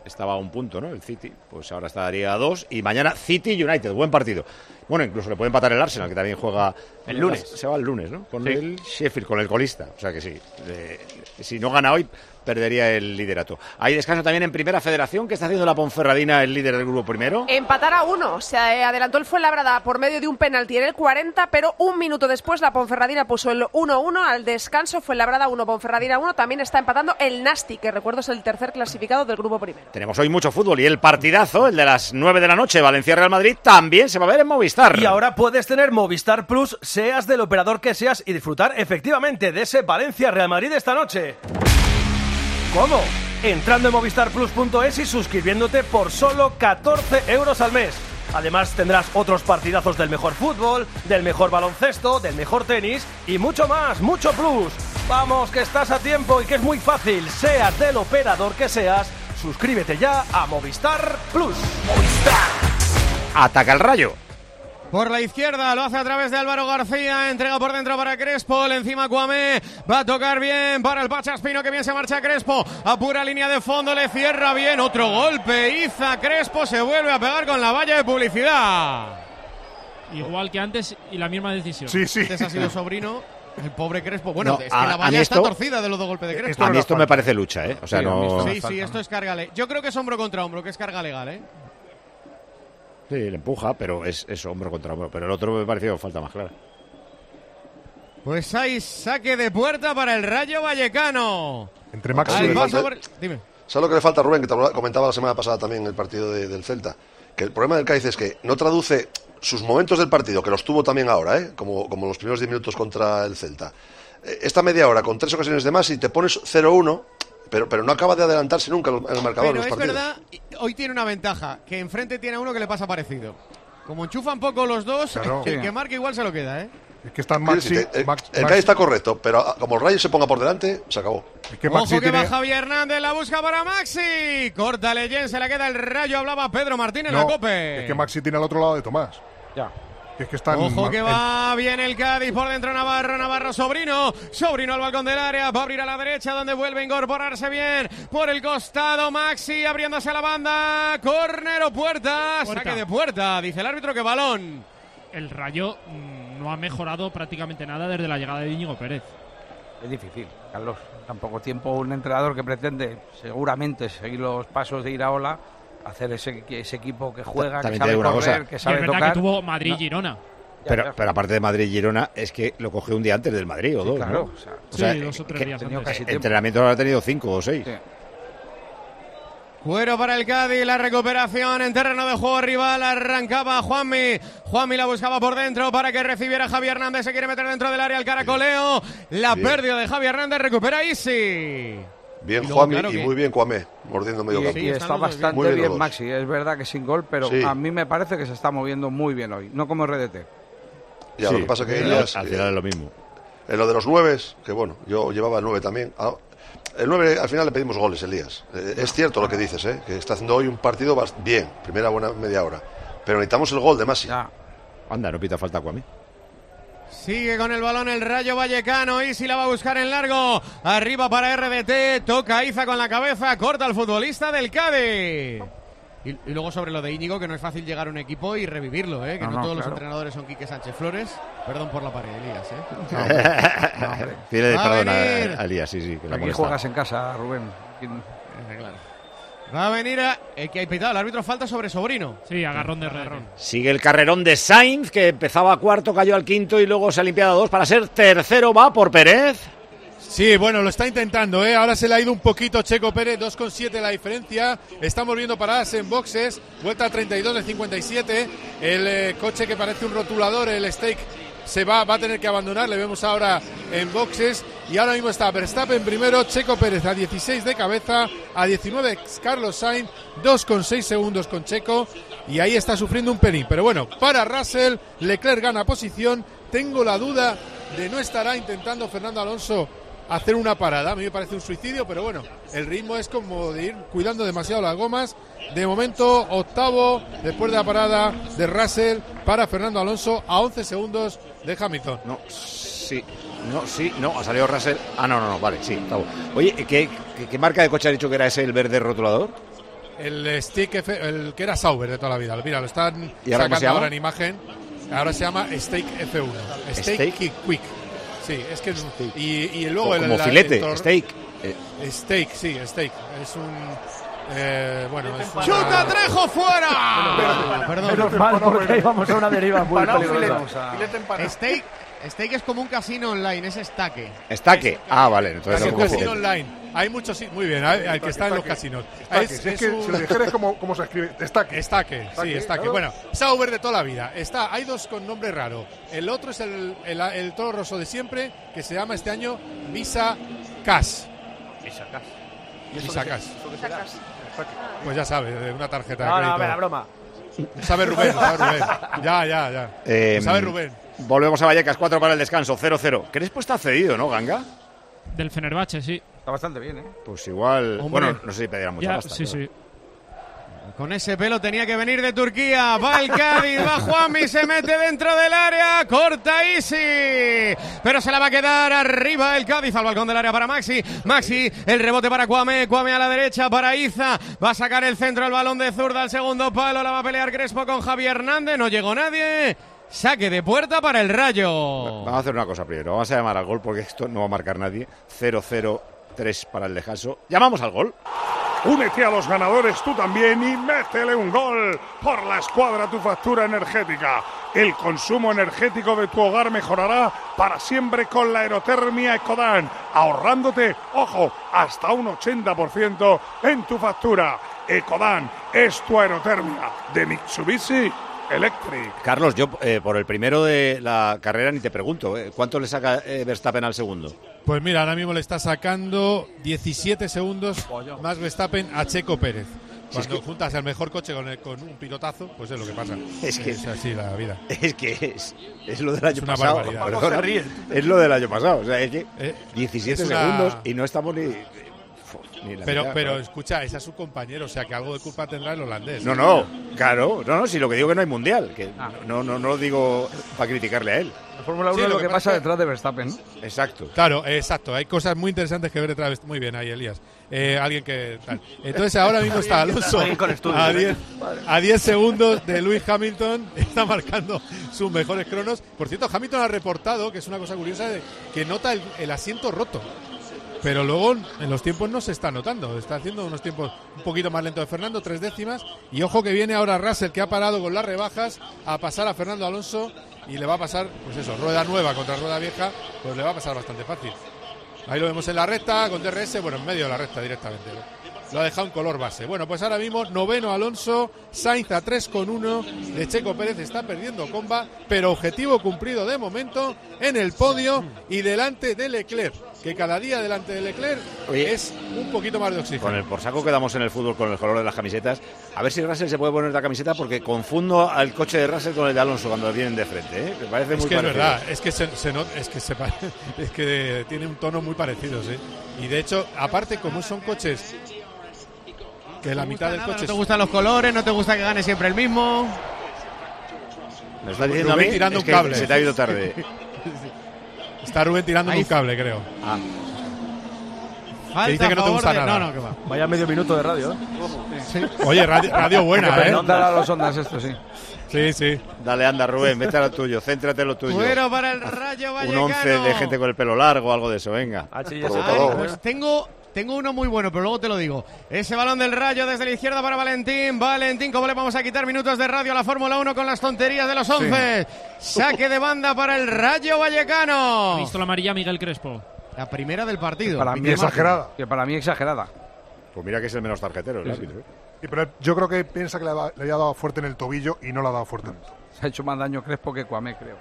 Estaba a un punto, ¿no? El City. Pues ahora estaría a dos. Y mañana City United. Buen partido. Bueno, incluso le puede empatar el Arsenal, que también juega El lunes. Se va el lunes, ¿no? Con Sí. el Sheffield, con el colista. O sea que sí. Eh, si no gana hoy, perdería el liderato. Hay descanso también en Primera Federación, que está haciendo la Ponferradina, el líder del grupo primero. Empatar a uno. Se adelantó el Fuenlabrada por medio de un penalti en el 40, pero un minuto después la Ponferradina puso el 1-1 al descanso. Fuenlabrada 1, Ponferradina 1. También está empatando el Nasti, que recuerdo es el tercer clasificado del grupo primero. Tenemos hoy mucho fútbol y el partidazo, el de las 9 de la noche, Valencia-Real Madrid, también se va a ver en Movistar. Y ahora puedes tener Movistar Plus, seas del operador que seas, y disfrutar efectivamente de ese Valencia-Real Madrid esta noche. ¿Cómo? Entrando en movistarplus.es y suscribiéndote por solo 14 euros al mes. Además tendrás otros partidazos del mejor fútbol, del mejor baloncesto, del mejor tenis y mucho más, mucho plus. Vamos, que estás a tiempo y que es muy fácil. Seas del operador que seas, suscríbete ya a Movistar Plus. Ataca el rayo. Por la izquierda lo hace a través de Álvaro García. Entrega por dentro para Crespo. Le encima Cuamé. Va a tocar bien para el Pachaspino. Que bien se marcha Crespo. A pura línea de fondo. Le cierra bien. Otro golpe. Iza Crespo se vuelve a pegar con la valla de publicidad. Igual que antes y la misma decisión. Antes ha sido (laughs) sobrino. El pobre Crespo. Bueno, No, es que a- la valla está esto- torcida de los dos golpes de Crespo. a mí esto me parece lucha, ¿eh? O sea, Sí, no... Sí, sí, esto es carga legal. Yo creo que es hombro contra hombro, que es carga legal, ¿eh? Sí, le empuja, pero es, es hombro contra hombro. Pero el otro me pareció falta más clara. Pues hay saque de puerta para el Rayo Vallecano. Entre Maxi Al y por- Dime. ¿Sabes lo que le falta a Rubén? Que te lo comentaba la semana pasada también en el partido de- del Celta. Que el problema del Cádiz es que no traduce sus momentos del partido, que los tuvo también ahora, ¿eh? como, como los primeros 10 minutos contra el Celta. Eh, Esta media hora con tres ocasiones de más y te pones 0-1, pero, pero no acaba de adelantarse nunca en el marcador. en Pero los es partidos. verdad, hoy tiene una ventaja, que enfrente tiene a uno que le pasa parecido. Como enchufan poco los dos, Claro. el Sí. que marca igual se lo queda, ¿eh? Es que están Maxi. decirte, el, Max- el Maxi- está correcto, pero como el Rayo se ponga por delante, se acabó. Es que Ojo Maxi que va tiene- Javier Hernández, la busca para Maxi. Corta Leyen, se la queda el rayo, hablaba Pedro Martín en la cope. Es que Maxi tiene al otro lado de Tomás. Ya. Es que están. Ojo que va bien el Cádiz por dentro Navarro, Navarro Sobrino, Sobrino al balcón del área, va a abrir a la derecha donde vuelve a incorporarse bien por el costado Maxi abriéndose a la banda, córner o puerta, Puerta. saque de puerta, dice el árbitro que balón. El Rayo mm, no ha mejorado prácticamente nada desde la llegada de Íñigo Pérez. Es difícil, Carlos. Tan poco tiempo un entrenador que pretende seguramente seguir los pasos de Iraola, hacer ese, ese equipo que juega, que También te sabe digo una correr, cosa. que es verdad tocar. que tuvo No, Madrid-Girona. Pero, pero aparte de Madrid y Girona, es que lo cogió un día antes del Madrid o dos. claro, ¿no? o sea, O sea, Sí, dos o tres que- días tenido antes. entrenamiento habrá tenido cinco o seis. Cuero para el Cádiz, la recuperación en terreno de juego rival, arrancaba Juanmi, Juanmi la buscaba por dentro para que recibiera Javier Hernández, se quiere meter dentro del área el caracoleo, la pérdida de Javier Hernández, recupera Easy. Bien Juanmi claro y que- muy bien Cuamé, mordiendo medio Y, campo. y están está bastante bien. Muy bien bien, los dos. Maxi. Es verdad que sin gol, pero Sí. a mí me parece que se está moviendo muy bien hoy. No como RDT. Ya, Sí, lo que pasa que al- Elias, al eh, final es lo mismo. En lo de los nueves, que bueno, yo llevaba el nueve también. Ah, El nueve al final le pedimos goles, Elías. Eh, es cierto lo que dices, ¿eh? que está haciendo hoy un partido bien, primera buena media hora. Pero necesitamos el gol de Masi. Anda, no pita falta a mí. Sigue con el balón el Rayo Vallecano. Isi la va a buscar en largo. Arriba para RDT. Toca Iza con la cabeza. Corta al futbolista del Cádiz. Y, y luego sobre lo de Íñigo, que no es fácil llegar a un equipo y revivirlo, ¿eh? que No, no, no, todos los entrenadores son Quique Sánchez Flores. Perdón por la pared, Elías. ¿eh? (laughs) A perdón a, a Elías, sí, sí. Que Aquí juegas en casa, Rubén. Eh, claro. Va a venir a, el que ha pitado el árbitro falta sobre Sobrino. Sí, agarrón de agarrón. Sigue el carrerón de Sainz, que empezaba cuarto, cayó al quinto y luego se ha limpiado a dos para ser tercero. Va por Pérez. Sí, bueno, lo está intentando, ¿eh? Ahora se le ha ido un poquito Checo Pérez, 2,7 la diferencia. Estamos viendo paradas en boxes, vuelta a 32 de 57. El eh, coche que parece un rotulador, el Stake, se va, va a tener que abandonar. Le vemos ahora en boxes. Y ahora mismo está Verstappen primero, Checo Pérez a 16 de cabeza, a 19 Carlos Sainz, 2,6 segundos con Checo. Y ahí está sufriendo un pelín. Pero bueno, para Russell, Leclerc gana posición. Tengo la duda de no estará intentando Fernando Alonso hacer una parada. A mí me parece un suicidio, pero bueno, el ritmo es como de ir cuidando demasiado las gomas. De momento, octavo, después de la parada de Russell para Fernando Alonso, a 11 segundos de Hamilton. No, sí, no, sí, no, ha salido Russell. Ah, no, no, no, vale, sí, octavo. Oye, ¿qué, qué, qué marca de coche ha dicho que era ese el verde rotulador? El stick, F- el que era Sauber de toda la vida. Mira, lo están ¿Y ahora cómo sacando ahora en imagen. Ahora se llama Steak F1. Steak, Steak. Quick. Sí, es que es- y, y luego el, como la- filete, el steak. Eh, Steak, sí, steak. Es un eh, bueno, es ¡Chuta Trejo fuera! Perdón. Menos mal, porque ahí vamos a una deriva muy peligrosa. filete. Steak, Steak es como un casino online, es estaque. Estaque. Ah, vale, entonces no un casino online. Hay muchos, sí, muy bien, hay, hay que está en los Estaque. casinos. Estaque. Si es que si lo dijeras como, como se escribe, destaque. Estaque, sí, Estaque, estaque. claro. Bueno, Sauber de toda la vida. Está, hay dos con nombre raro. El otro es el, el, el toro roso de siempre, que se llama este año Visa Cash. Visa Cash. Visa Cash. Pues ya sabes, de una tarjeta de No, no, crédito. a ver, la broma. Sabe Rubén, (laughs) sabe Rubén. Ya, ya, ya. Eh, sabe Rubén. Volvemos a Vallecas, 4 para el descanso, 0-0. Crespo está cedido, ¿no, Ganga? Del Fenerbahce, sí. Está bastante bien, ¿eh? Pues igual. Hombre. Bueno, no sé si pedirá mucha Ya, pasta. sí, pero- sí. Con ese pelo tenía que venir de Turquía. Va el Cádiz, va Juanmi, se mete dentro del área. Corta Easy. Pero se la va a quedar arriba el Cádiz al balcón del área para Maxi. Maxi, el rebote para Cuame. Cuame a la derecha para Iza. Va a sacar el centro el balón de zurda al segundo palo. La va a pelear Crespo con Javier Hernández. No llegó nadie. Saque de puerta para el Rayo. Vamos a hacer una cosa primero. Vamos a llamar al gol porque esto no va a marcar nadie. 0-0-3 para el descanso. Llamamos al gol. Únete a los ganadores tú también y métele un gol por la escuadra tu factura energética. El consumo energético de tu hogar mejorará para siempre con la aerotermia Ecodan, ahorrándote, ojo, hasta un 80% en tu factura. Ecodan es tu aerotermia de Mitsubishi Electric. Carlos, yo eh, por el primero de la carrera ni te pregunto. eh, ¿Cuánto le saca eh, Verstappen al segundo? Pues mira, ahora mismo le está sacando 17 segundos más Verstappen a Checo Pérez. Si es Cuando que- juntas el mejor coche con, el- con un pilotazo, pues es lo que pasa. (laughs) Es que- así la vida. Es que es, es lo del año Es una pasado. barbaridad. perdona. Es lo del año pasado. O sea, es que Eh, 17 es una- segundos y no estamos ni. Ni la Pero, mitad, pero claro. escucha, ese es su compañero, o sea que algo de culpa tendrá el holandés. No, no, claro. No, no, si lo que digo que no hay mundial. Que no, no, no lo digo para criticarle a él. La Fórmula 1 Sí, es lo lo que que pasa que- detrás de Verstappen, ¿no? Exacto. Claro, eh, exacto. Hay cosas muy interesantes que ver detrás. de- Muy bien ahí, Elías. Eh, alguien que tal. Entonces ahora mismo está Alonso a ¿eh? 10 a 10 segundos de Lewis Hamilton. (laughs) Está marcando sus mejores cronos. Por cierto, Hamilton ha reportado, que es una cosa curiosa, que nota el, el asiento roto. Pero luego en los tiempos no se está notando. Está haciendo unos tiempos un poquito más lentos de Fernando, tres décimas. Y ojo que viene ahora Russell, que ha parado con las rebajas, a pasar a Fernando Alonso. Y le va a pasar, pues eso, rueda nueva contra rueda vieja, pues le va a pasar bastante fácil. Ahí lo vemos en la recta, con DRS, bueno, en medio de la recta directamente. Lo ha dejado en color base. Bueno, pues ahora mismo noveno Alonso, Sainz a 3 con 1, de Checo Pérez está perdiendo comba, pero objetivo cumplido de momento en el podio y delante de Leclerc, que cada día delante de Leclerc Oye. es un poquito más de oxígeno. Con el por saco que damos en el fútbol con el color de las camisetas. A ver si Russell se puede poner la camiseta porque confundo al coche de Russell con el de Alonso cuando vienen de frente. ¿eh? Me parece Es muy que es verdad, es que se, se not- es que se pa- (laughs) es que tiene un tono muy parecido, sí. Y de hecho, aparte como son coches que la mitad del Nada, coche no te es- gustan los colores, no te gusta que gane siempre el mismo. Me está diciendo a mí tirando es un que cable. se te ha ido tarde. (laughs) Está Rubén tirando un cable, creo. Ah. Falta dice que no te a gusta de- nada. No, no, que va. Vaya medio minuto de radio, ¿eh? Oye, radio, radio buena, ¿eh? No dará los ondas esto, sí. Sí, sí. Dale, anda, Rubén, vete a lo tuyo, céntrate en lo tuyo. Bueno para el Rayo Un Vallecano. once de gente con el pelo largo, algo de eso, venga. Ay, pues tengo tengo uno muy bueno, pero luego te lo digo. Ese balón del rayo desde la izquierda para Valentín. Valentín, ¿cómo le vamos a quitar minutos de radio a la Fórmula 1 con las tonterías de los 11? Saque de banda para el Rayo Vallecano. Visto la amarilla Miguel Crespo. La primera del partido. Para mí exagerada. Que para mí exagerada. Pues mira que es el menos tarjetero, el árbitro. ¿eh? Sí, pero yo creo que piensa que le, ha- le había dado fuerte en el tobillo y no le ha dado fuerte en el tobillo. Se ha hecho más daño Crespo que Cuamé, creo.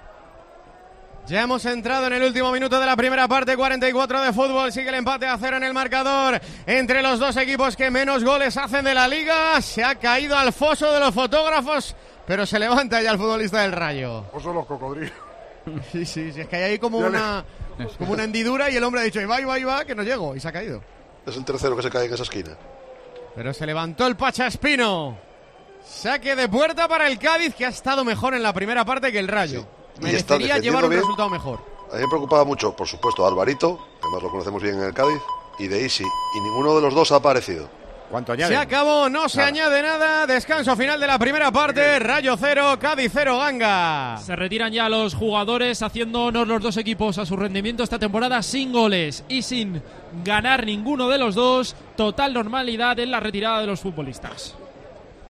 Ya hemos entrado en el último minuto de la primera parte, 44 de fútbol. Sigue el empate a cero en el marcador entre los dos equipos que menos goles hacen de la liga. Se ha caído al foso de los fotógrafos, pero se levanta ya el futbolista del Rayo. Oso los cocodrilos. (laughs) Sí, sí, sí, es que hay ahí como Ya le- una, como una hendidura y el hombre ha dicho, y va, y va, y va, que no llego, y se ha caído. Es el tercero que se cae en esa esquina. Pero se levantó el Pachaspino. Saque de puerta para el Cádiz, que ha estado mejor en la primera parte que el Rayo. Merecería llevar un bien. resultado mejor. A mí me preocupaba mucho, por supuesto, Alvarito, que además lo conocemos bien en el Cádiz, y de Isi. Y ninguno de los dos ha aparecido. ¿Cuánto Se acabó, no se Nada. añade nada. Descanso final de la primera parte. Rayo cero, Cádiz cero, Ganga. Se retiran ya los jugadores haciendo honor los dos equipos a su rendimiento esta temporada sin goles y sin ganar ninguno de los dos. Total normalidad en la retirada de los futbolistas.